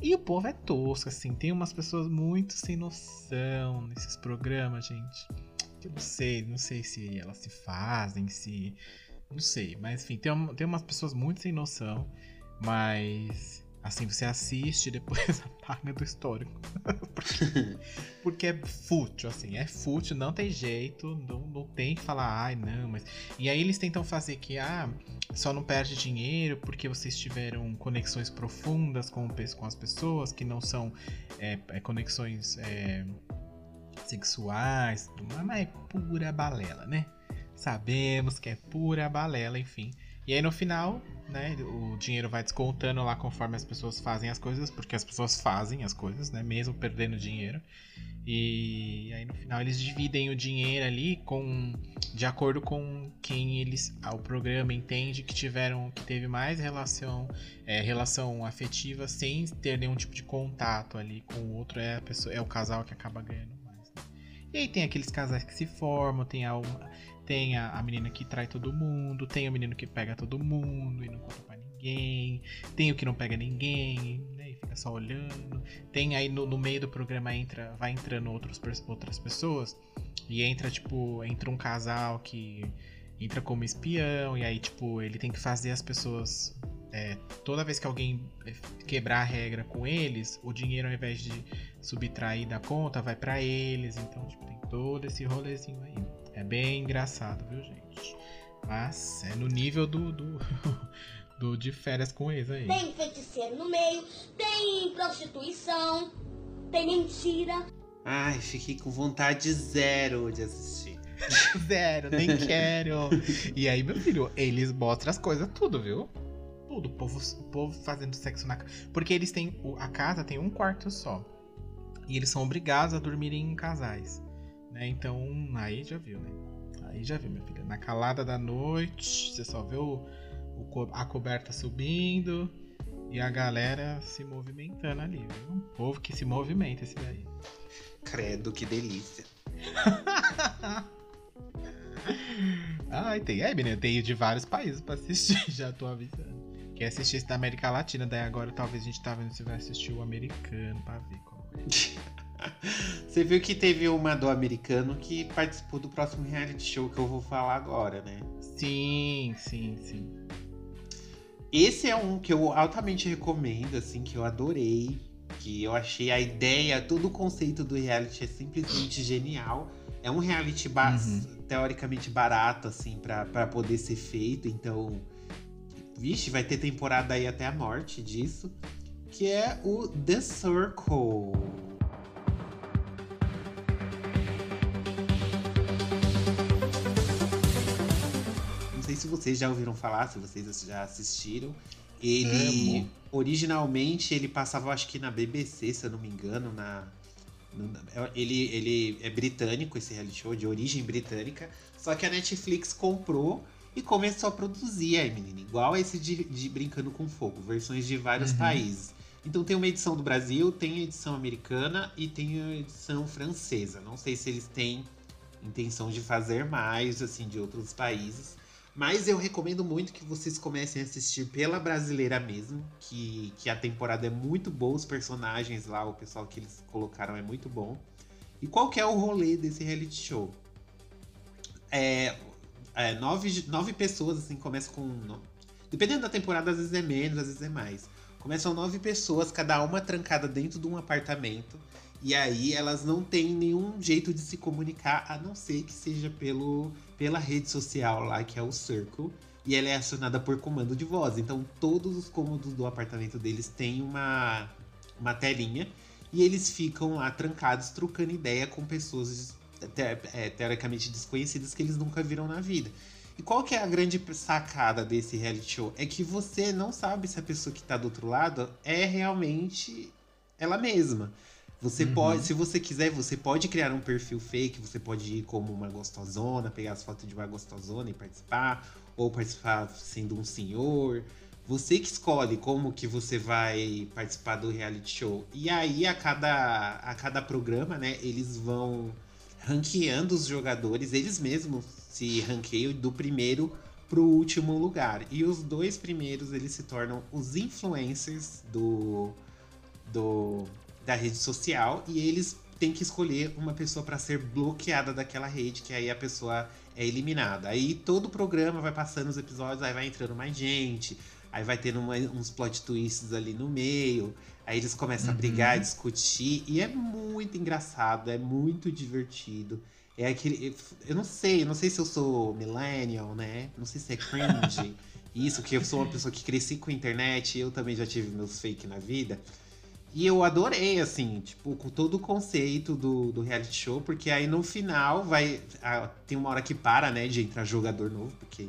e o povo é tosco assim. Tem umas pessoas muito sem noção nesses programas gente. Que eu não sei não sei se elas se fazem se não sei. Mas enfim tem, tem umas pessoas muito sem noção mas Assim, você assiste e depois *laughs* apaga do histórico. *laughs* porque, é fútil, assim, é fútil, não tem jeito, não, não tem que falar, ai, não, mas. E aí eles tentam fazer que, ah, só não perde dinheiro porque vocês tiveram conexões profundas com, com as pessoas, que não são é, é, conexões é, sexuais, mas é pura balela, né? Sabemos que é pura balela, enfim. E aí no final, né, o dinheiro vai descontando lá conforme as pessoas fazem as coisas, porque as pessoas fazem as coisas, né, mesmo perdendo dinheiro. E aí no final eles dividem o dinheiro ali com de acordo com quem eles o programa entende que tiveram que teve mais relação é, relação afetiva sem ter nenhum tipo de contato ali com o outro é a pessoa é o casal que acaba ganhando mais. Né? E aí tem aqueles casais que se formam, tem a, tem a, a, menina que trai todo mundo, tem o menino que pega todo mundo e não conta pra ninguém, tem o que não pega ninguém, né, e fica só olhando. Tem aí no, no meio do programa entra, vai entrando outros, outras pessoas e entra tipo, entra um casal que entra como espião e aí tipo, ele tem que fazer as pessoas é, toda vez que alguém é, quebrar a regra com eles, o dinheiro ao invés de subtrair da conta vai para eles, então tipo, tem todo esse rolezinho aí. É bem engraçado, viu, gente? Mas é no nível do, do, *laughs* do de férias com ex aí. Tem feiticeiro no meio, tem prostituição, tem mentira. Ai, fiquei com vontade zero de assistir. *laughs* zero, nem quero. E aí, meu filho, eles mostram as coisas tudo, viu? Tudo. O povo, o povo fazendo sexo na casa. Porque eles têm. A casa tem um quarto só. E eles são obrigados a dormirem em casais. Né? Então, aí já viu, né? Aí já viu, minha filha. Na calada da noite, você só vê o, o, a coberta subindo e a galera se movimentando ali, viu? Um povo que se movimenta esse daí. Credo, que delícia. *laughs* Ai, tem. É, menina, tem de vários países pra assistir, *laughs* já tô avisando. Quer assistir esse da América Latina, daí agora talvez a gente tá vendo se vai assistir o americano pra ver como é. *laughs* *laughs* Você viu que teve uma do americano que participou do próximo reality show que eu vou falar agora, né? Sim, sim, sim. Esse é um que eu altamente recomendo, assim, que eu adorei. Que eu achei a ideia, todo o conceito do reality é simplesmente genial. É um reality ba uhum. teoricamente barato, assim, para poder ser feito. Então, vixe, vai ter temporada aí até a morte disso. Que é o The Circle. Se vocês já ouviram falar, se vocês já assistiram. Ele Amo. originalmente ele passava, acho que na BBC, se eu não me engano, na ele, ele é britânico, esse reality show, de origem britânica. Só que a Netflix comprou e começou a produzir aí, menina. Igual esse de, de Brincando com Fogo, versões de vários uhum. países. Então tem uma edição do Brasil, tem a edição americana e tem a edição francesa. Não sei se eles têm intenção de fazer mais, assim, de outros países. Mas eu recomendo muito que vocês comecem a assistir pela brasileira mesmo, que, que a temporada é muito boa, os personagens lá, o pessoal que eles colocaram é muito bom. E qual é o rolê desse reality show? É, é nove, nove pessoas, assim, começa com. Dependendo da temporada, às vezes é menos, às vezes é mais. Começam nove pessoas, cada uma trancada dentro de um apartamento. E aí elas não têm nenhum jeito de se comunicar, a não ser que seja pelo, pela rede social lá, que é o Circle. E ela é acionada por comando de voz. Então todos os cômodos do apartamento deles têm uma, uma telinha. E eles ficam lá trancados, trocando ideia com pessoas te- é, teoricamente desconhecidas que eles nunca viram na vida. E qual que é a grande sacada desse reality show? É que você não sabe se a pessoa que tá do outro lado é realmente ela mesma. Você Uhum. pode, se você quiser, você pode criar um perfil fake, você pode ir como uma gostosona, pegar as fotos de uma gostosona e participar, ou participar sendo um senhor. Você que escolhe como que você vai participar do reality show. E aí, a cada, a cada programa, né, eles vão ranqueando os jogadores, eles mesmos se ranqueiam do primeiro pro último lugar. E os dois primeiros, eles se tornam os influencers do, do da rede social e eles têm que escolher uma pessoa para ser bloqueada daquela rede, que aí a pessoa é eliminada. Aí todo o programa vai passando os episódios, aí vai entrando mais gente, aí vai tendo uma- uns plot twists ali no meio, aí eles começam a Uhum. brigar, a discutir, e é muito engraçado, é muito divertido. É aquele. Eu não sei, eu não sei se eu sou millennial, né? Não sei se é cringe. *laughs* Isso, que eu sou uma pessoa que cresci com a internet, eu também já tive meus fake na vida. E eu adorei, assim, tipo, com todo o conceito do, do reality show, porque aí no final vai. ah, tem uma hora que para, né, de entrar jogador novo, porque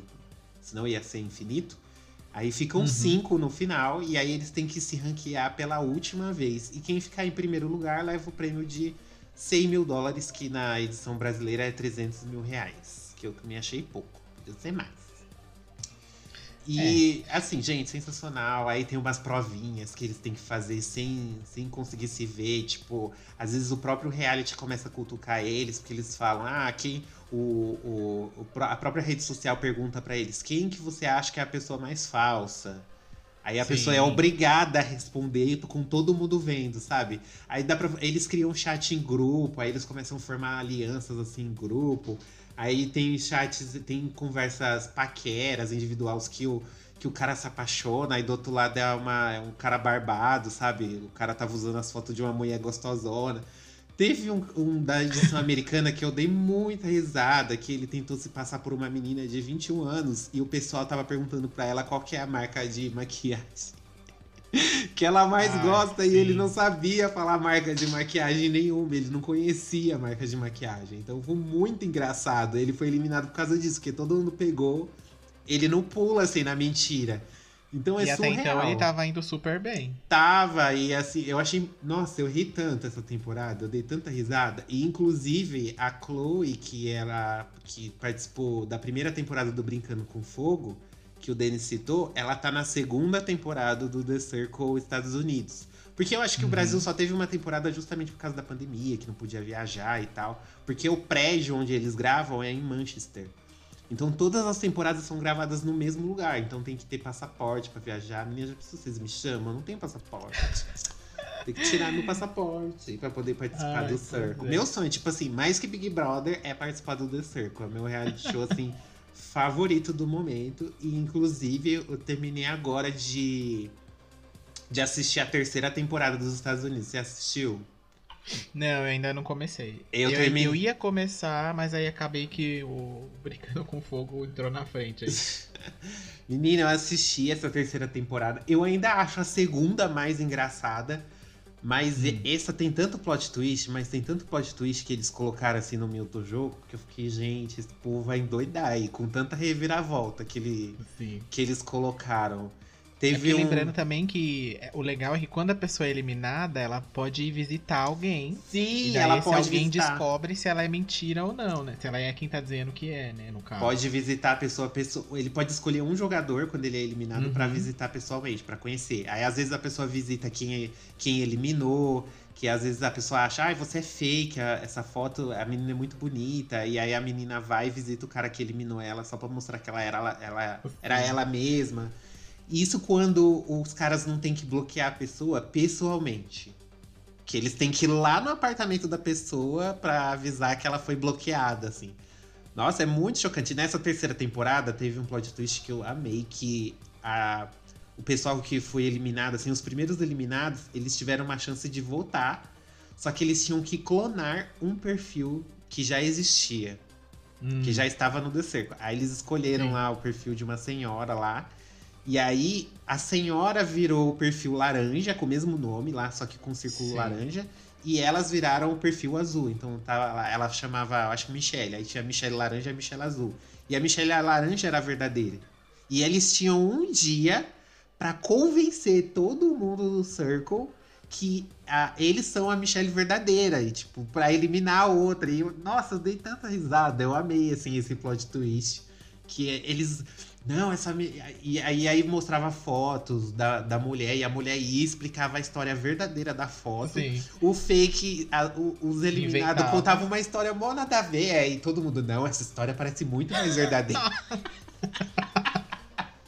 senão ia ser infinito. Aí ficam Uhum. cinco no final, e aí eles têm que se ranquear pela última vez. E quem ficar em primeiro lugar leva o prêmio de 100 mil dólares, que na edição brasileira é 300 mil reais. Que eu também achei pouco. Podia ser mais. E, assim, gente, sensacional. Aí tem umas provinhas que eles têm que fazer sem, sem conseguir se ver. Tipo, às vezes o próprio reality começa a cutucar eles, porque eles falam, ah, quem. O, o, a própria rede social pergunta pra eles, quem que você acha que é a pessoa mais falsa? Aí a Sim. pessoa é obrigada a responder com todo mundo vendo, sabe? Aí dá pra, eles criam um chat em grupo, aí eles começam a formar alianças assim em grupo. Aí tem chats, tem conversas paqueras, individuais que o, que o cara se apaixona, e do outro lado é, uma, é um cara barbado, sabe? O cara tava usando as fotos de uma mulher gostosona. Teve um, um da edição americana que eu dei muita risada, que ele tentou se passar por uma menina de 21 anos e o pessoal tava perguntando pra ela qual que é a marca de maquiagem *laughs* que ela mais Ah, gosta e sim. ele não sabia falar marca de maquiagem nenhuma, ele não conhecia marca de maquiagem. Então foi muito engraçado. Ele foi eliminado por causa disso, porque todo mundo pegou, ele não pula assim na mentira. Então é e até surreal. então ele tava indo super bem. Tava, e assim, eu achei. Nossa, eu ri tanto essa temporada, eu dei tanta risada. E inclusive a Chloe, que ela que participou da primeira temporada do Brincando com Fogo, que o Denis citou, ela tá na segunda temporada do The Circle Estados Unidos. Porque eu acho que o Brasil só teve uma temporada justamente por causa da pandemia, que não podia viajar e tal. Porque o prédio onde eles gravam é em Manchester. Então todas as temporadas são gravadas no mesmo lugar. Então tem que ter passaporte pra viajar. Menina, já pensou, vocês me chamam? Eu não tenho passaporte. *laughs* tem que tirar meu passaporte pra poder participar Ai, do pois Circle. é. Meu sonho, tipo assim, mais que Big Brother, é participar do The Circle. É meu reality show, assim, favorito do momento. E inclusive eu terminei agora de, de assistir a terceira temporada dos Estados Unidos. Você assistiu? Não, eu ainda não comecei. Eu eu, terminei- eu ia começar, mas aí acabei que o *laughs* Brincando com Fogo entrou na frente. *laughs* Menina, eu assisti essa terceira temporada. Eu ainda acho a segunda mais engraçada. Mas Hum. essa tem tanto plot twist, mas tem tanto plot twist que eles colocaram assim no meu jogo que eu fiquei, gente, esse povo vai endoidar aí, com tanta reviravolta que, ele, Sim. que eles colocaram. É Teve que um... lembrando também que é, o legal é que quando a pessoa é eliminada, ela pode ir visitar alguém. Sim, e daí ela se pode alguém visitar. descobre se ela é mentira ou não, né? Se ela é quem tá dizendo que é, né? No caso. Pode visitar a pessoa, a pessoa. Ele pode escolher um jogador quando ele é eliminado pra Uhum. visitar pessoalmente, pra conhecer. Aí às vezes a pessoa visita quem, quem eliminou, que às vezes a pessoa acha, ai, você é fake, essa foto, a menina é muito bonita. E aí a menina vai e visita o cara que eliminou ela só pra mostrar que ela era, ela, ela- era ela mesma. Isso quando os caras não têm que bloquear a pessoa pessoalmente. Que eles têm que ir lá no apartamento da pessoa pra avisar que ela foi bloqueada, assim. Nossa, é muito chocante. Nessa terceira temporada teve um plot twist que eu amei, que a, o pessoal que foi eliminado, assim, os primeiros eliminados, eles tiveram uma chance de voltar. Só que eles tinham que clonar um perfil que já existia, Hum. que já estava no The Circle. Aí eles escolheram Sim. lá o perfil de uma senhora lá. E aí a senhora virou o perfil laranja, com o mesmo nome lá, só que com círculo Sim. laranja. E elas viraram o perfil azul. Então tava, ela chamava, acho que Michelle. Aí tinha Michelle laranja e a Michelle azul. E a Michelle laranja era a verdadeira. E eles tinham um dia pra convencer todo mundo do Circle que a- eles são a Michelle verdadeira. E, tipo, pra eliminar a outra. E, nossa, eu dei tanta risada. Eu amei, assim, esse plot twist. Que eles. Não, essa. E aí, aí mostrava fotos da, da mulher. E a mulher ia explicava a história verdadeira da foto. Sim. O fake, a- o- os eliminados contavam uma história mó nada a ver. é, E todo mundo, não, essa história parece muito mais verdadeira. *laughs*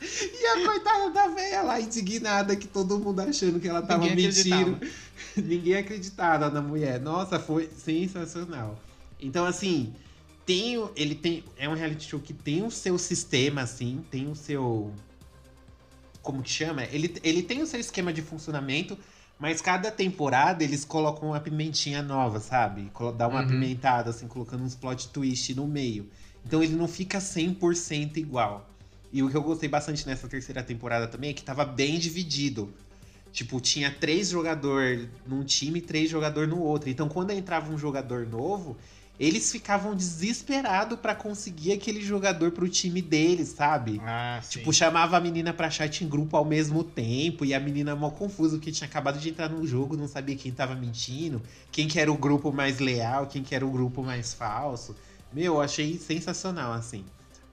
e a coitada da velha lá, indignada, que todo mundo achando que ela tava Ninguém mentindo. *laughs* Ninguém acreditava na mulher. Nossa, foi sensacional. Então, assim, tem, ele tem. É um reality show que tem o seu sistema, assim, tem o seu. Como que chama? Ele, ele tem o seu esquema de funcionamento, mas cada temporada eles colocam uma pimentinha nova, sabe? Dá uma Uhum. apimentada, assim, colocando uns plot twist no meio. Então ele não fica 100% igual. E o que eu gostei bastante nessa terceira temporada também é que tava bem dividido. Tipo, tinha três jogadores num time e três jogadores no outro. Então, quando entrava um jogador novo, eles ficavam desesperados pra conseguir aquele jogador pro time deles, sabe? Ah, sim. Tipo, chamava a menina pra chat em grupo ao mesmo tempo e a menina mó confusa porque tinha acabado de entrar no jogo, não sabia quem tava mentindo, quem que era o grupo mais leal, quem que era o grupo mais falso. Meu, eu achei sensacional, assim.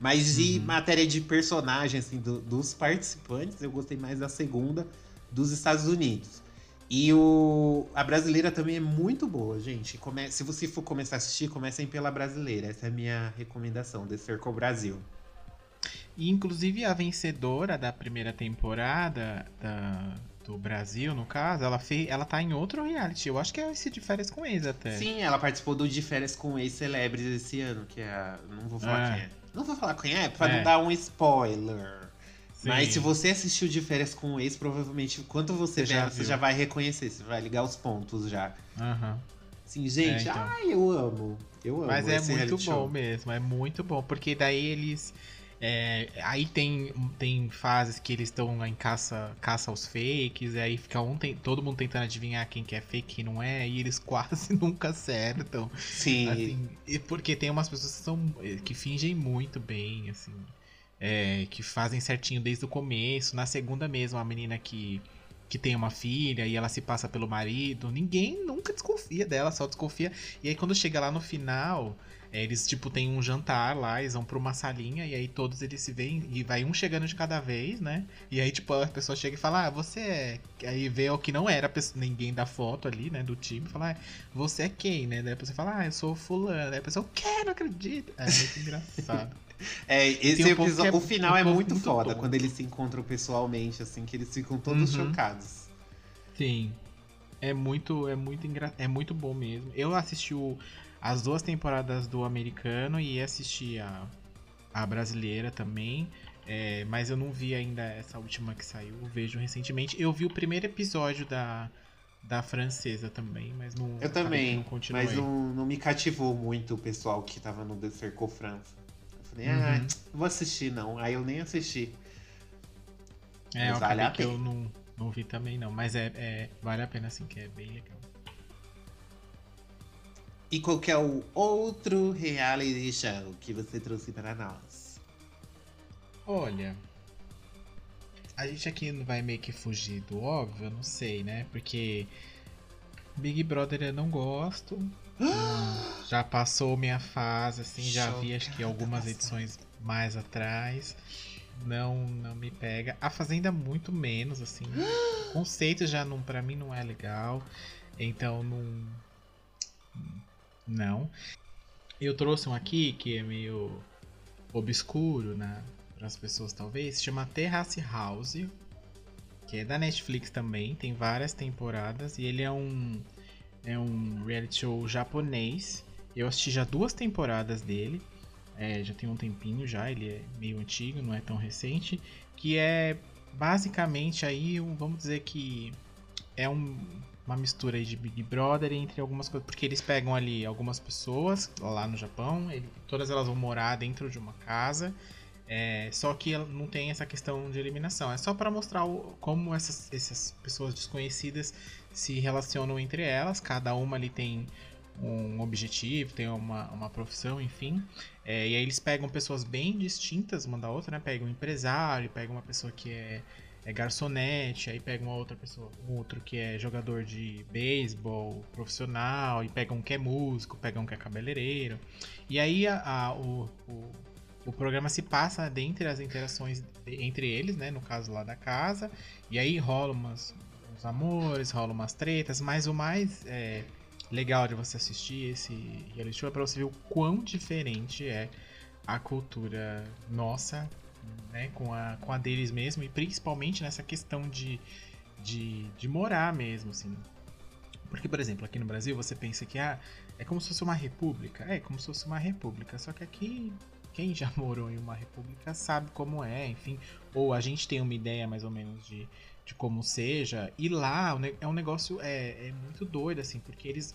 Mas de Uhum. matéria de personagem, assim, do- dos participantes, eu gostei mais da segunda dos Estados Unidos. E o, a brasileira também é muito boa, gente. Come, se você for começar a assistir, comecem pela brasileira. Essa é a minha recomendação, The Circle Brasil. E, inclusive, a vencedora da primeira temporada da- do Brasil, no caso, ela, fez, ela tá em outro reality. Eu acho que é esse de férias com ex até. Sim, ela participou do De Férias com ex-celebres esse ano, que é. a- Não vou falar Ah. quem é. Não vou falar quem é, pra É. não dar um spoiler. Sim. Mas se você assistiu De Férias com ex, provavelmente, quando você, Você ver você já vai reconhecer, você vai ligar os pontos já. Aham. Sim, gente, É, então. ai, eu amo. Eu amo. Mas é muito bom show. mesmo, é muito bom. Porque daí eles. é, aí tem, tem fases que eles estão em caça, caça aos fakes, e aí fica um, tem- todo mundo tentando adivinhar quem que é fake e quem não é, e eles *laughs* quase nunca acertam. Sim. Assim, e porque tem umas pessoas que, são, que fingem muito bem, assim. É, que fazem certinho desde o começo. Na segunda mesmo, a menina que, que tem uma filha e ela se passa pelo marido. Ninguém nunca desconfia dela, só desconfia. E aí quando chega lá no final, é, eles tipo tem um jantar lá, eles vão pra uma salinha e aí todos eles se veem e vai um chegando de cada vez, né? E aí tipo a pessoa chega e fala: "Ah, você é". Aí vê o que não era pessoa- ninguém da foto ali, né, do time, fala: ah, "Você é quem?", né? Daí a pessoa fala: "Ah, eu sou fulano". Aí a pessoa: "Eu quero, acredito". É muito *laughs* engraçado. É, esse um episódio, é- o final um é muito, muito foda bom. quando eles se encontram pessoalmente, assim, que eles ficam todos Uhum. chocados. Sim. É muito, é muito engra... é muito bom mesmo. Eu assisti o- as duas temporadas do americano e assisti a, a brasileira também. é, mas eu não vi ainda essa última que saiu, vejo recentemente. Eu vi o primeiro episódio da, da francesa também, mas não. Eu também, não mas não, não me cativou muito o pessoal que tava no The Circle França. Eu falei, Uhum. ah, vou assistir não. Aí eu nem assisti. É, eu mas vale acabei a que eu não, não vi também não, mas é, é vale a pena assim, que é bem legal. E qual que é o outro reality show que você trouxe para nós? Olha, a gente aqui não vai meio que fugir do óbvio, eu não sei, né? Porque Big Brother eu não gosto. Já passou minha fase, assim, já vi acho que Chocada, algumas edições mais atrás. Não, não me pega. A Fazenda muito menos, assim. *gasps* O conceito já não, para mim não é legal. Então não não. Eu trouxe um aqui que é meio obscuro, né? Para as pessoas talvez. Se chama Terrace House. Que é da Netflix também. Tem várias temporadas. E ele é um. É um reality show japonês. Eu assisti já duas temporadas dele. É, já tem um tempinho já. Ele é meio antigo, não é tão recente. Que é basicamente aí, vamos dizer que é um- uma mistura aí de Big Brother entre algumas coisas. Porque eles pegam ali algumas pessoas lá no Japão. ele- todas elas vão morar dentro de uma casa. É, só que não tem essa questão de eliminação. É só para mostrar o, como essas, essas pessoas desconhecidas se relacionam entre elas. Cada uma ali tem um objetivo, tem uma, uma profissão, enfim. É, e aí eles pegam pessoas bem distintas uma da outra, né? Pegam um empresário, pegam uma pessoa que é, é garçonete, aí pega uma outra pessoa, um outro que é jogador de beisebol profissional, e pega um que é músico, pega um que é cabeleireiro. E aí a, a o, o o programa se passa dentre as interações entre eles, né? No caso lá da casa. E aí rola umas, uns amores, rola umas tretas, mas o mais é, legal de você assistir esse reality show é pra você ver o quão diferente é a cultura nossa, né? Com a, com a deles mesmo, e principalmente nessa questão de, de, de morar mesmo, assim. Porque, por exemplo, aqui no Brasil você pensa que ah, é como se fosse uma república. É, como se fosse uma república. Só que aqui quem já *laughs* morou em uma república sabe como é, enfim, ou a gente tem uma ideia mais ou menos de, de como seja. E lá é um negócio é, é muito doido, assim, porque eles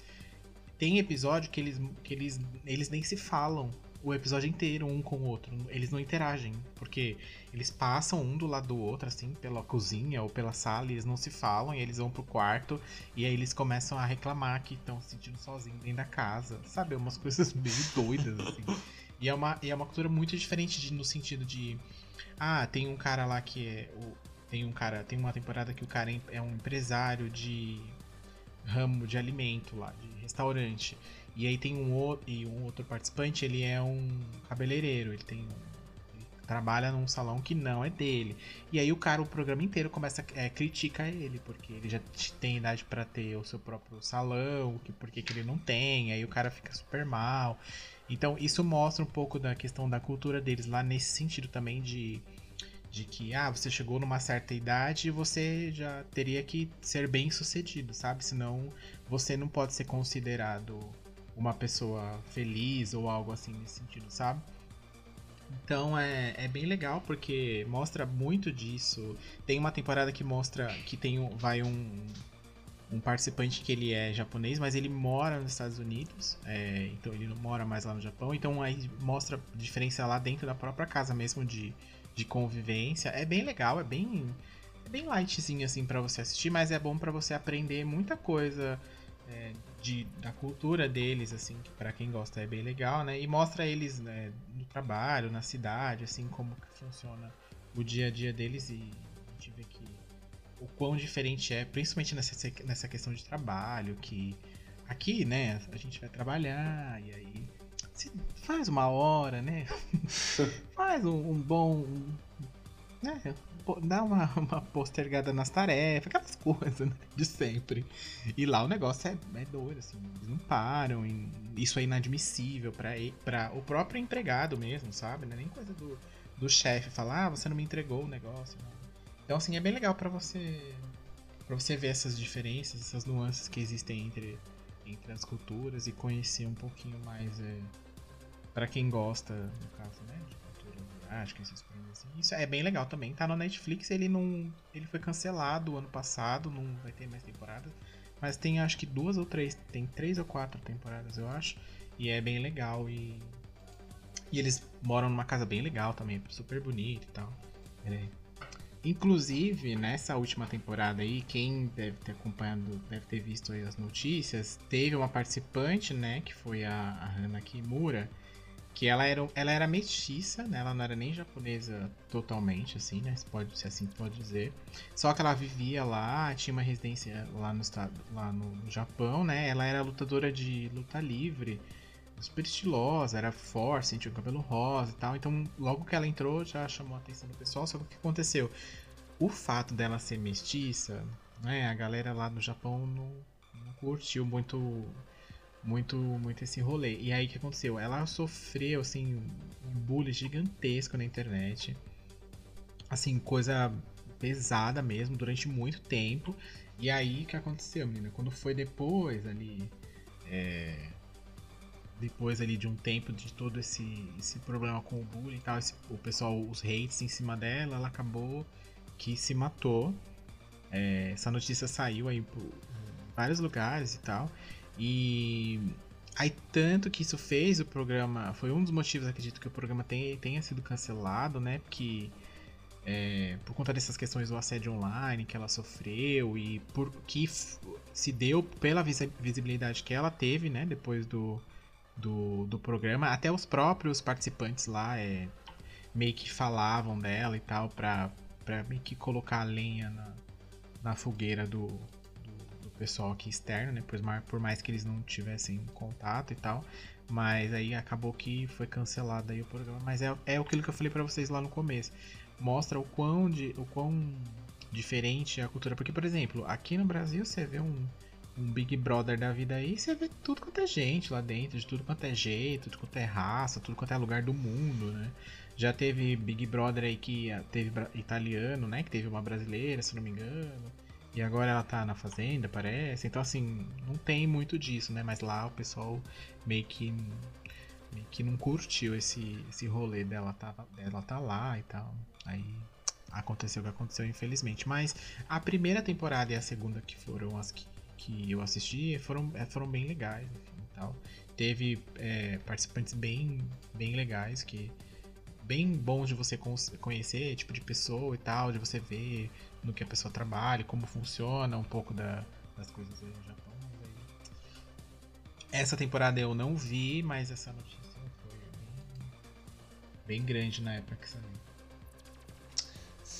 tem episódio que eles, que eles, eles nem se falam o episódio inteiro um com o outro. Eles não interagem, porque eles passam um do lado do outro, assim, pela cozinha ou pela sala, eles não se falam, e eles vão pro quarto, e aí eles começam a reclamar que estão se sentindo sozinhos dentro da casa. Sabe? Umas coisas *laughs* meio doidas, assim. E é uma, e é uma cultura muito diferente de, no sentido de. Ah, tem um cara lá que é. Tem um cara. Tem uma temporada que o cara é um empresário de ramo de alimento lá, de restaurante. E aí tem um. E um outro participante, ele é um cabeleireiro. Ele tem um trabalha num salão que não é dele. E aí o cara, o programa inteiro começa a é, critica ele, porque ele já tem idade para ter o seu próprio salão, que por que ele não tem, aí o cara fica super mal. Então isso mostra um pouco da questão da cultura deles lá nesse sentido também de de que ah, você chegou numa certa idade e você já teria que ser bem sucedido, sabe? Senão você não pode ser considerado uma pessoa feliz ou algo assim nesse sentido, sabe? Então é, é bem legal porque mostra muito disso. Tem uma temporada que mostra que tem vai um, um participante que ele é japonês, mas ele mora nos Estados Unidos, é, então ele não mora mais lá no Japão, então aí mostra a diferença lá dentro da própria casa mesmo de, de convivência. É bem legal, é bem, é bem lightzinho assim para você assistir, mas é bom para você aprender muita coisa é, de, da cultura deles, assim, que para quem gosta é bem legal, né? E mostra eles né, no trabalho, na cidade, assim, como que funciona o dia a dia deles e a gente vê que o quão diferente é, principalmente nessa, nessa questão de trabalho, que aqui, né, a gente vai trabalhar e aí faz uma hora, né? *laughs* faz um, um bom. Né? Dá uma, uma postergada nas tarefas, aquelas coisas né? de sempre. E lá o negócio é, é doido, assim, eles não param. isso é inadmissível para o próprio empregado mesmo, sabe? Não é nem coisa do, do chefe falar, ah, você não me entregou o negócio. Não. Então, assim, é bem legal para você para você ver essas diferenças, essas nuances que existem entre, entre as culturas e conhecer um pouquinho mais é, para quem gosta, no caso, né, de cultura asiática, esses coisas assim. Isso é bem legal também. Tá no Netflix, ele não ele foi cancelado ano passado, não vai ter mais temporadas, mas tem acho que duas ou três, tem três ou quatro temporadas, eu acho, e é bem legal e e eles moram numa casa bem legal também, super bonita e tal. É, Inclusive, nessa última temporada aí, quem deve ter acompanhado, deve ter visto aí as notícias, teve uma participante, né, que foi a, a Hana Kimura, que ela era, ela era mestiça, né, ela não era nem japonesa totalmente, assim, né, se, pode, se assim pode dizer. Só que ela vivia lá, tinha uma residência lá no estado, lá no, Japão, né, ela era lutadora de luta livre, super estilosa, era forte, tinha o cabelo rosa e tal. Então, logo que ela entrou, já chamou a atenção do pessoal. Só que o que aconteceu? O fato dela ser mestiça, né? A galera lá no Japão não, não curtiu muito muito muito esse rolê. E aí o que aconteceu? Ela sofreu assim um bullying gigantesco na internet. Assim, coisa pesada mesmo durante muito tempo. E aí o que aconteceu, menina? Quando foi depois ali é, depois ali de um tempo de todo esse, esse problema com o bullying e tal, esse, o pessoal, os hates em cima dela, ela acabou que se matou. É, essa notícia saiu aí por vários lugares e tal. E Aí, tanto que isso fez o programa. Foi um dos motivos, acredito, que o programa tenha, tenha sido cancelado, né? Porque. é, por conta dessas questões do assédio online que ela sofreu e por que se deu pela visi- visibilidade que ela teve, né? Depois do, do, do programa. Até os próprios participantes lá é, meio que falavam dela e tal, pra, pra meio que colocar a lenha na, na fogueira do, do, do pessoal aqui externo, né? Por mais, por mais que eles não tivessem contato e tal. Mas aí acabou que foi cancelado aí o programa. Mas é, é aquilo que eu falei pra vocês lá no começo. Mostra o quão, de, o quão diferente é a cultura. Porque, por exemplo, aqui no Brasil você vê um, um Big Brother da vida aí, você vê tudo quanto é gente lá dentro, de tudo quanto é jeito, tudo quanto é raça, tudo quanto é lugar do mundo, né? Já teve Big Brother aí que ah, teve italiano, né? Que teve uma brasileira, se não me engano. E agora ela tá na fazenda, parece. Então, assim, não tem muito disso, né? Mas lá o pessoal meio que, meio que não curtiu esse, esse rolê dela tá, dela tá lá e tal. Aí aconteceu o que aconteceu, infelizmente. Mas a primeira temporada e a segunda, que foram as que, que eu assisti, foram, eh, foram bem legais, enfim, e tal. Teve é, participantes bem, bem legais, que bem bons de você conhecer, tipo de pessoa e tal, de você ver no que a pessoa trabalha, como funciona, um pouco da- das coisas aí no Japão. Essa temporada eu não vi, mas essa notícia foi bem, bem grande na época que saiu.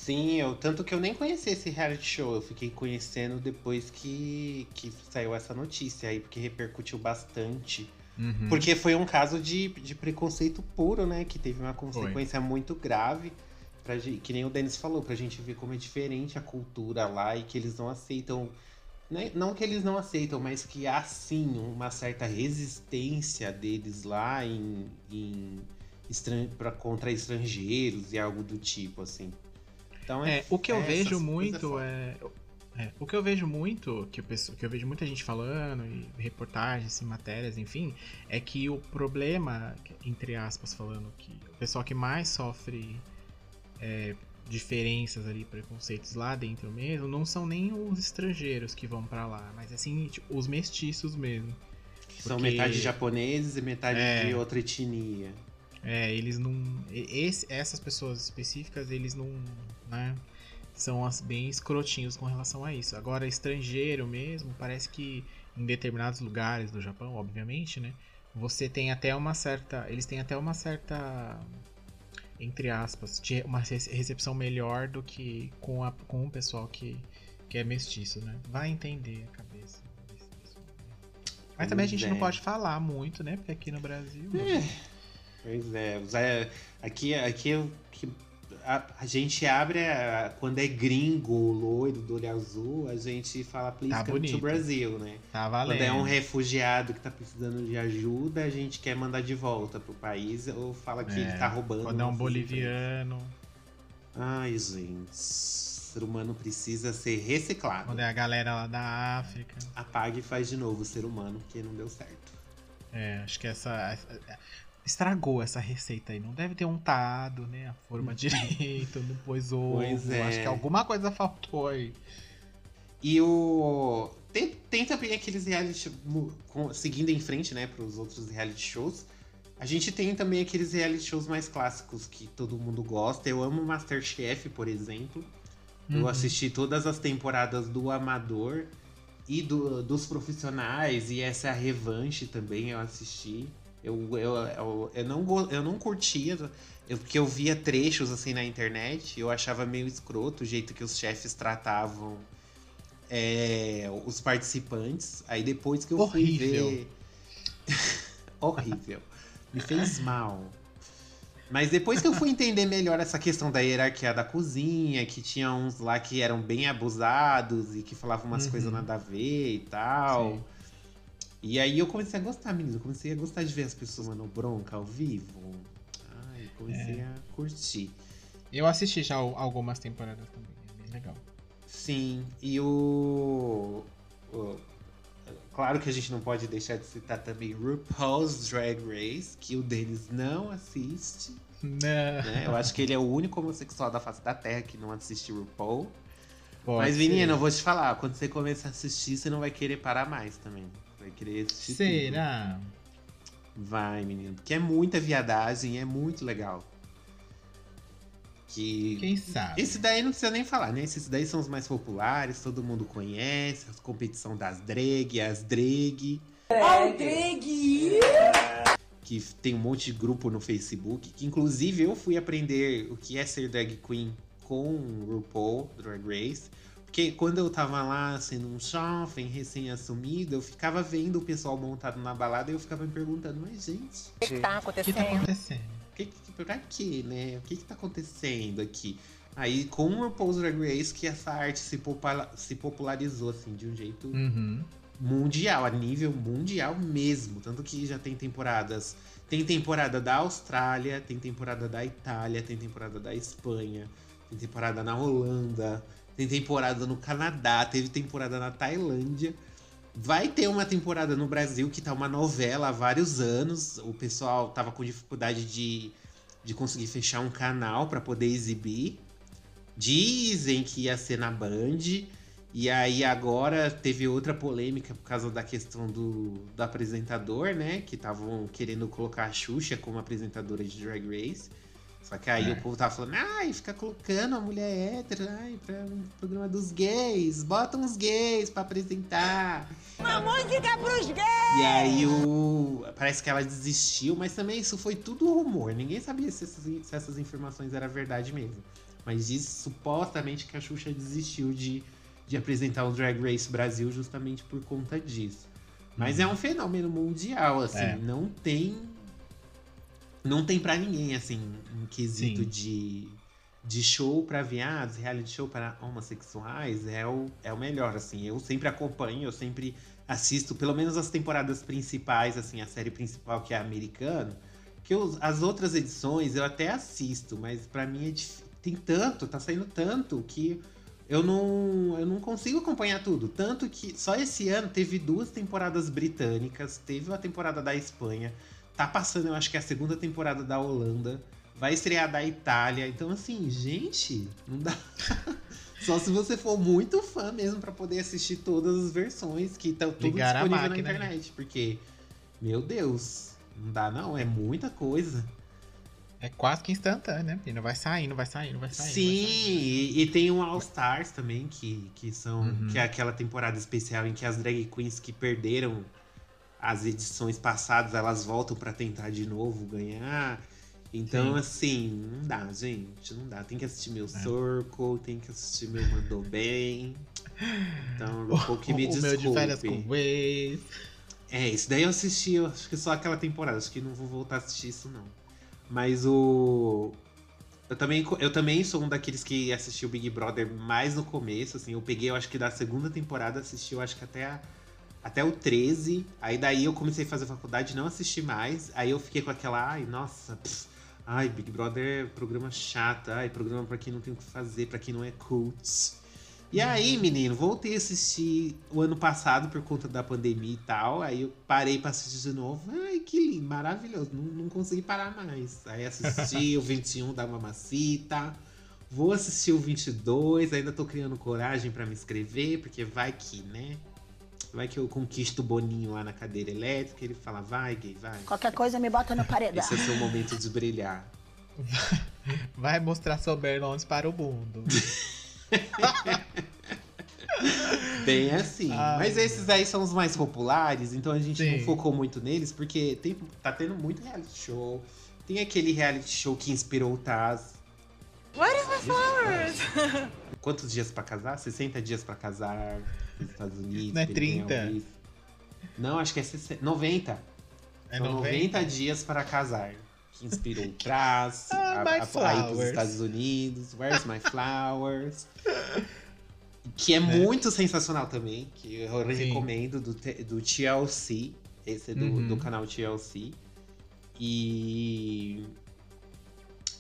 Sim, eu, tanto que eu nem conheci esse reality show, eu fiquei conhecendo depois que, que saiu essa notícia aí, porque repercutiu bastante. Uhum. Porque foi um caso de, de preconceito puro, né? Que teve uma consequência muito grave. Pra, que nem o Denis falou, pra gente ver como é diferente a cultura lá e que eles não aceitam. né, Não que eles não aceitam, mas que há sim uma certa resistência deles lá em, em estran contra estrangeiros e algo do tipo, assim. Então É, o que eu é vejo muito é, é, O que eu vejo muito, que, o pesso- que eu vejo muita gente falando, e reportagens, e matérias, enfim, é que o problema, entre aspas, falando que o pessoal que mais sofre é, diferenças ali, preconceitos lá dentro mesmo, não são nem os estrangeiros que vão pra lá, mas assim, tipo, os mestiços mesmo. Que São porque- metade japoneses e metade É. de outra etnia. É, eles não. Esse, essas pessoas específicas, eles não. Né, são as, bem escrotinhos com relação a isso. Agora, estrangeiro mesmo, parece que em determinados lugares do Japão, obviamente, né? Você tem até uma certa. Eles têm até uma certa. Entre aspas, de uma rece- recepção melhor do que com, a, com o pessoal que, que é mestiço, né? Vai entender a cabeça né? Mas também a Pois gente não é. pode falar muito, né? Porque aqui no Brasil. Pois é, os- é, aqui, aqui é o que a, a gente abre a- quando é gringo, loiro, do olho azul, a gente fala please Tá come bonito. to Brasil, né? Tá valendo. Quando é um refugiado que tá precisando de ajuda, a gente quer mandar de volta pro país ou fala que É, ele tá roubando. Quando é um boliviano. Ai, gente. O ser humano precisa ser reciclado. quando é a galera lá da África. Apague e faz de novo o ser humano, porque não deu certo. É, acho que essa. Estragou essa receita aí. Não deve ter untado, né? A forma direito, não pôs ovo. Pois é. Acho que alguma coisa faltou aí. E o. Tem, tem também aqueles reality. seguindo em frente, né, pros outros reality shows. A gente tem também aqueles reality shows mais clássicos que todo mundo gosta. Eu amo Masterchef, por exemplo. Eu Uhum. assisti todas as temporadas do Amador e do, dos profissionais, e essa é a revanche também eu assisti. Eu, eu, eu, eu, não, eu não curtia, eu, porque eu via trechos assim na internet, eu achava meio escroto o jeito que os chefes tratavam é, os participantes. Aí depois que eu Horrível. fui ver. *laughs* Horrível. Me fez mal. Mas depois que eu fui entender melhor essa questão da hierarquia da cozinha, que tinha uns lá que eram bem abusados e que falavam umas Uhum. coisas nada a ver e tal. Sim. E aí eu comecei a gostar, menino. Eu comecei a gostar de ver as pessoas mandando bronca ao vivo. Ai, comecei É. a curtir. Eu assisti já al- algumas temporadas também. É bem legal. Sim, e o, o- Claro que a gente não pode deixar de citar também RuPaul's Drag Race, que o deles não assiste. Não. né? Eu acho que ele é o único homossexual da face da Terra que não assiste RuPaul. Pode Mas, menina, eu vou te falar, quando você começar a assistir, você não vai querer parar mais também. Vai querer assistir tudo. Será? Vai, menino. Porque é muita viadagem, é muito legal. Que. Quem sabe? Esse daí não precisa nem falar, né? Esses daí são os mais populares, todo mundo conhece. A competição das drag, as drag. Aldreg! que tem um monte de grupo no Facebook, que inclusive eu fui aprender o que é ser drag queen com o RuPaul Drag Race, porque quando eu tava lá sendo um jovem recém-assumido, eu ficava vendo o pessoal montado na balada e eu ficava me perguntando, mas gente, O que tá O que tá acontecendo? acontecendo? que, que, pra quê, né? O que que tá acontecendo aqui? Aí, com o RuPaul's Drag Race, que essa arte se, popula- se popularizou, assim, de um jeito Uhum. mundial, a nível mundial mesmo. Tanto que já tem temporadas. Tem temporada da Austrália, tem temporada da Itália, tem temporada da Espanha, tem temporada na Holanda, tem temporada no Canadá, teve temporada na Tailândia. Vai ter uma temporada no Brasil que tá uma novela há vários anos. O pessoal tava com dificuldade de, de conseguir fechar um canal para poder exibir. Dizem que ia ser na Band. E aí agora teve outra polêmica por causa da questão do, do apresentador, né? Que estavam querendo colocar a Xuxa como apresentadora de Drag Race. Só que aí É. o povo tava falando, ai, fica colocando a mulher hétero, ai, pra um programa dos gays, bota uns gays pra apresentar. Uma música pros gays! E aí o. Parece que ela desistiu, mas também isso foi tudo rumor. Ninguém sabia se essas, se essas informações eram verdade mesmo. Mas diz supostamente que a Xuxa desistiu de, de apresentar o Drag Race Brasil justamente por conta disso. Mas é um fenômeno mundial, assim, É. não tem. Não tem pra ninguém, assim, um quesito Sim. de, de show pra viados, reality show para homossexuais, é o, é o melhor, assim. Eu sempre acompanho, eu sempre assisto pelo menos as temporadas principais, assim, a série principal que é americano. Que eu- as outras edições eu até assisto, mas pra mim é tem tanto, tá saindo tanto que eu não, eu não consigo acompanhar tudo. Tanto que só esse ano teve duas temporadas britânicas, teve uma temporada da Espanha, tá passando, eu acho que é a segunda temporada da Holanda, vai estrear da Itália. Então, assim, gente, não dá. *laughs* Só se você for muito fã mesmo pra poder assistir todas as versões que estão tudo Ligar disponível na né? internet. Porque, meu Deus, não dá não, é muita coisa. É quase que instantâneo, né? menina? Vai saindo, vai saindo, vai saindo. Sim, e, e tem um All Stars também, que, que são. Uhum. Que é aquela temporada especial em que as drag queens que perderam as edições passadas, elas voltam pra tentar de novo ganhar. Então, Sim. assim, não dá, gente. Não dá. Tem que assistir meu É. Circle, tem que assistir meu Mandou Bem. Então, *laughs* um pouco que me o meu de férias desculpe. com o ex. É, isso daí eu assisti, eu acho que só aquela temporada, acho que não vou voltar a assistir isso não. Mas o eu também eu também sou um daqueles que assistiu Big Brother mais no começo, assim, eu peguei, eu acho que da segunda temporada assisti, eu acho que até a- até o 13, aí daí eu comecei a fazer faculdade, não assisti mais, aí eu fiquei com aquela, ai, nossa, pff, ai, Big Brother é programa chato, ai, programa pra quem não tem o que fazer, pra quem não é cult. E aí, menino, voltei a assistir o ano passado por conta da pandemia e tal. Aí eu parei pra assistir de novo. Ai, que lindo, maravilhoso. Não, não consegui parar mais. Aí assisti *laughs* o 21 da Mamacita. Vou assistir o 22. Ainda tô criando coragem pra me inscrever, porque vai que, né? Vai que eu conquisto o Boninho lá na cadeira elétrica. Ele fala, vai, gay, vai. Qualquer coisa me bota no paredão. Esse é o seu momento de brilhar. *laughs* Vai mostrar Soberlões para o mundo. *laughs* Bem assim. Ai, Mas esses aí são os mais populares, então a gente não Sim. focou muito neles, porque tem, tá tendo muito reality show. Tem aquele reality show que inspirou o Taz. What is the flowers? Quantos dias pra casar? 60 dias pra casar nos Estados Unidos. Não é que ele ganhou 30? isso. Não, acho que é 60, 90. É São 90 dias para casar. Que inspirou o *laughs* Traz, Ah, a, a, a ir pros flowers. Estados Unidos. Where's my flowers? *laughs* Que é Né? muito sensacional também. Que eu Sim. recomendo do, do TLC. Esse é do, Uhum. do canal TLC. E.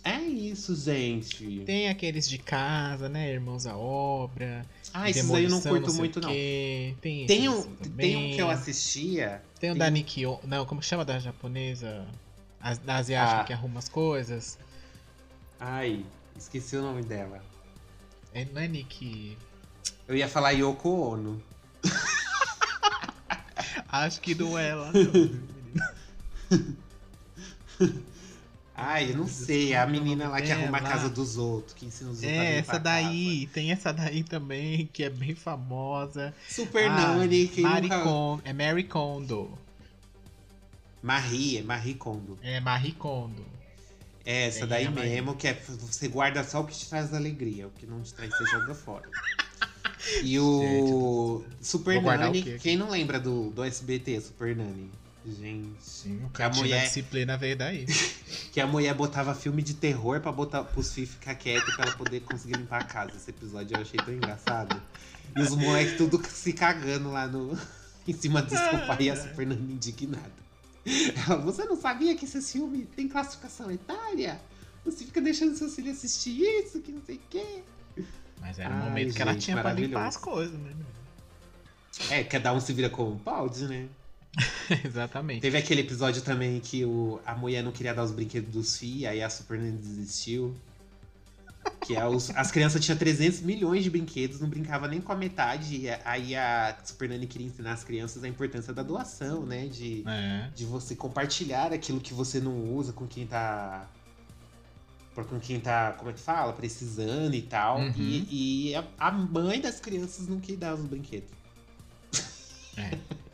É isso, gente. Tem aqueles de casa, né? Irmãos à obra. Ah, esses aí eu não curto sei muito, não. Tem, Tem um, assim tem um que eu assistia. Tem o tem- da Nikki. Não, como chama da japonesa? A, da asiática Ah. que arruma as coisas. Ai, esqueci o nome dela. É, não é Nikki. Eu ia falar Yoko Ono. *laughs* Acho que não é ela. não. *laughs* Ai, eu não sei. A menina lá que É, arruma a casa dos outros, que ensina os outros É, essa daí, tem essa daí também, que é bem famosa. casa. Super Ah, Nani, quem Marie nunca... É Mary Kondo. Marie, é Marie Kondo. É Marie Kondo. É, essa Tem daí a Marie. mesmo, que é você guarda só o que te traz alegria, o que não te traz você joga fora. E *laughs* o Super Vou guardar Nani, quem não lembra do, do SBT, Super Nani? Gente. Sim, o Que a mulher- disciplina veio daí. *laughs* Que a mulher botava filme de terror pra botar pros filhos ficar quietos pra ela poder conseguir limpar a casa. Esse episódio eu achei tão engraçado. E os moleques tudo se cagando lá no, *laughs* em cima do sofá e a Nani indignada. Ela, você não sabia que esse filme tem classificação etária? Você fica deixando seus filhos assistir isso, que não sei o quê. Mas era o Ai, momento que ela tinha pra limpar as coisas, né? É, cada um se vira como pode, né? *laughs* Exatamente. Teve aquele episódio também que o, a mulher não queria dar os brinquedos dos filhos, aí a Super Nani desistiu. Que é os- as crianças tinham 300 milhões de brinquedos, não brincava nem com a metade. E aí a Super Nani queria ensinar as crianças a importância da doação, né? De, É. de você compartilhar aquilo que você não usa com quem tá. Com quem tá, como é que fala? Precisando e tal. Uhum. E, e a, a mãe das crianças não queria dar os brinquedos. É, *laughs*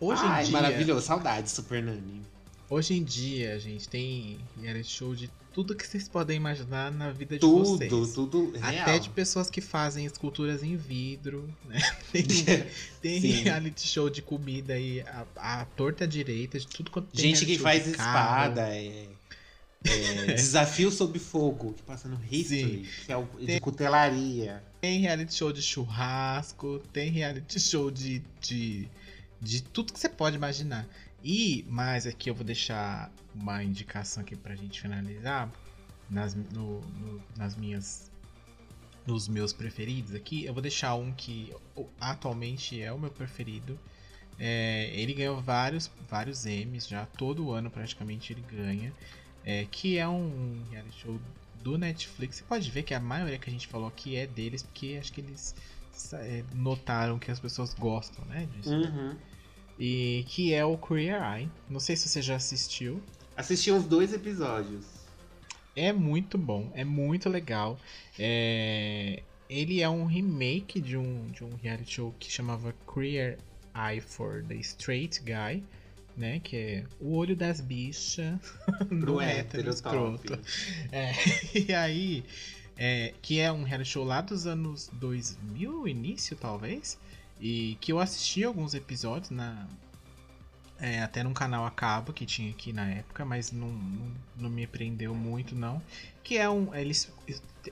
Hoje Ai, em dia, maravilhoso, saudade, Super Nani. hoje em dia, gente, tem reality show de tudo que vocês podem imaginar na vida de Tudo, vocês. tudo real. Até de pessoas que fazem esculturas em vidro, né? *laughs* Tem, *laughs* tem reality show de comida aí, a, a torta direita, de tudo quanto tem Gente que faz de espada, é, é, *laughs* Desafio sob fogo, que passa no History, que é o de Tem- cutelaria. Tem reality show de churrasco, tem reality show de, de, de tudo que você pode imaginar. E, mas aqui eu vou deixar uma indicação aqui pra gente finalizar. Nas, no- no- nas minhas. Nos meus preferidos aqui, eu vou deixar um que atualmente é o meu preferido. É, ele ganhou vários, vários M's já, todo ano praticamente ele ganha. É, que é um reality show do Netflix. Você pode ver que a maioria que a gente falou aqui é deles, porque acho que eles é, notaram que as pessoas gostam, né? Disso. Uhum. E que é o Queer Eye. Não sei se você já assistiu. Assisti uns dois episódios. É muito bom, é muito legal. É, Ele é um remake de um, de um reality show que chamava Queer Eye for the Straight Guy, né? Que é o olho das bichas *laughs* no Pro hétero escroto. É, *laughs* e aí, é, que é um reality show lá dos anos 2000, início talvez, e que eu assisti alguns episódios na é, até num canal a cabo que tinha aqui na época, mas não, não, não me prendeu muito não. Que é um eles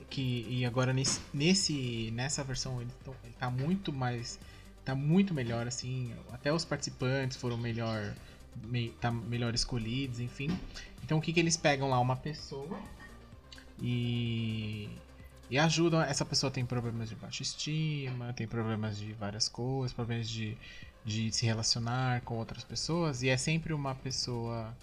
que e agora nesse, nesse nessa versão ele, tão- ele tá muito mais tá muito melhor assim, até os participantes foram melhor me, tá melhor escolhidos, enfim. Então o que que eles pegam lá uma pessoa e e ajudam. Essa pessoa tem problemas de baixa estima, tem problemas de várias coisas, problemas de, de se relacionar com outras pessoas, e é sempre uma pessoa.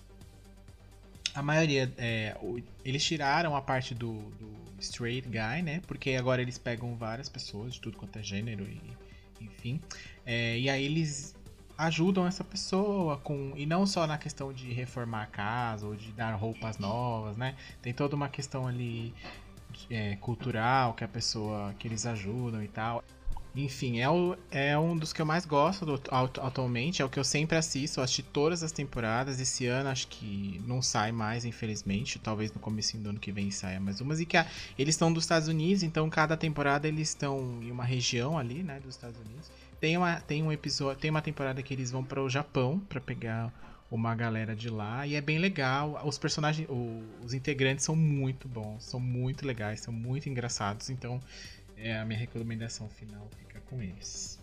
A maioria. É, eles tiraram a parte do, do straight guy, né? Porque agora eles pegam várias pessoas de tudo quanto é gênero e. Enfim. É, e aí eles ajudam essa pessoa com. E não só na questão de reformar a casa ou de dar roupas novas, né? Tem toda uma questão ali é, cultural que a pessoa que eles ajudam e tal. Enfim, é, o, é um dos que eu mais gosto do- atu- atualmente, é o que eu sempre assisto, assisti todas as temporadas. Esse ano acho que não sai mais, infelizmente. Talvez no começo do ano que vem saia mais umas. E que a- eles estão dos Estados Unidos, então cada temporada eles estão em uma região ali, né, dos Estados Unidos. Tem uma, tem um episódio, tem uma temporada que eles vão para o Japão para pegar uma galera de lá e é bem legal. Os personagens, os integrantes são muito bons, são muito legais, são muito engraçados. Então, é a minha recomendação final fica com eles.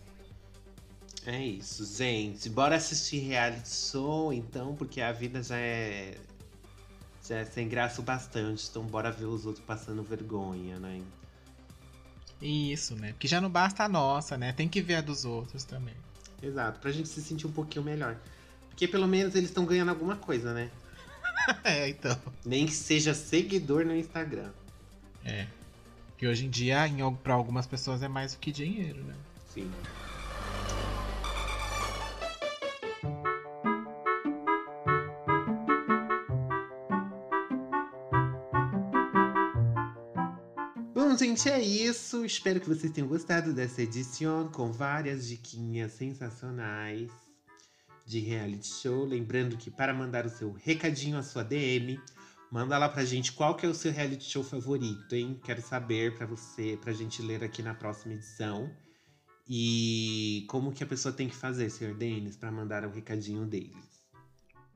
É isso, gente. Bora assistir reality show, então, porque a vida já é. Já é sem graça o bastante. Então, bora ver os outros passando vergonha, né? Isso, né? Porque já não basta a nossa, né? Tem que ver a dos outros também. Exato, pra gente se sentir um pouquinho melhor. Porque pelo menos eles estão ganhando alguma coisa, né? *laughs* é, então. Nem que seja seguidor no Instagram. É. Que hoje em dia, para algumas pessoas, é mais do que dinheiro, né? Sim. Bom, gente, é isso. Espero que vocês tenham gostado dessa edição com várias diquinhas sensacionais de reality show. Lembrando que para mandar o seu recadinho, a sua DM, manda lá pra gente qual que é o seu reality show favorito, hein? Quero saber pra você, pra gente ler aqui na próxima edição. E como que a pessoa tem que fazer, Sr. Denis, pra mandar o recadinho deles.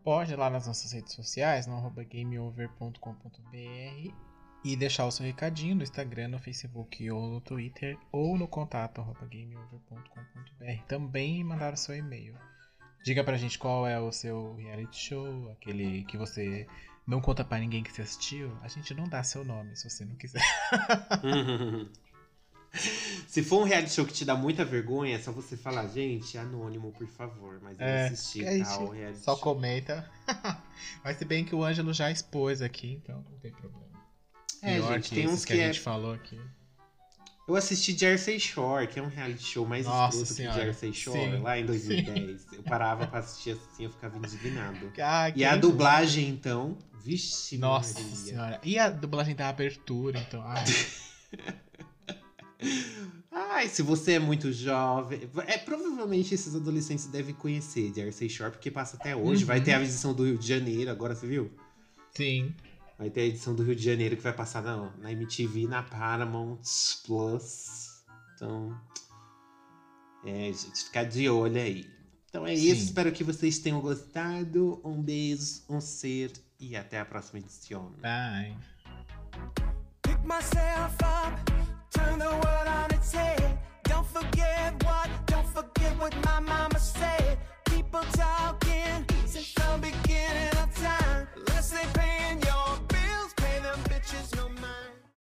Pode ir lá nas nossas redes sociais, no gameover.com.br e deixar o seu recadinho no Instagram, no Facebook ou no Twitter ou no contato gameover.com.br. Também mandar o seu e-mail. Diga pra gente qual é o seu reality show, aquele que você não conta pra ninguém que você assistiu. A gente não dá seu nome se você não quiser. *laughs* Se for um reality show que te dá muita vergonha, é só você falar, gente, anônimo, por favor. Mas eu É, assisti tal reality Só show. comenta. *laughs* Mas se bem que o Ângelo já expôs aqui, então não tem problema. É, Pior gente, que tem uns que, que a é- gente falou aqui. Eu assisti Jersey Shore, que é um reality show mais Nossa escroto que. Jersey Shore, Sim, lá em 2010. Eu parava pra assistir assim, eu ficava indignado. *laughs* Ah, E a dublagem, então, vixe Nossa Maria. senhora. E a dublagem da abertura, então. Ai, *laughs* Ai, se você é muito jovem. É, provavelmente esses adolescentes devem conhecer Jersey Shore, porque passa até hoje. Uhum. Vai ter a edição do Rio de Janeiro, agora você viu? sim. Vai ter a edição do Rio de Janeiro que vai passar na, na MTV, na Paramount Plus. Então, é, gente, ficar de olho aí. Então é Sim. isso, espero que vocês tenham gostado. Um beijo, um ser e até a próxima edição. Bye. Pick myself up, turn the world on its head. Don't forget what, don't forget what my mama said. People talking.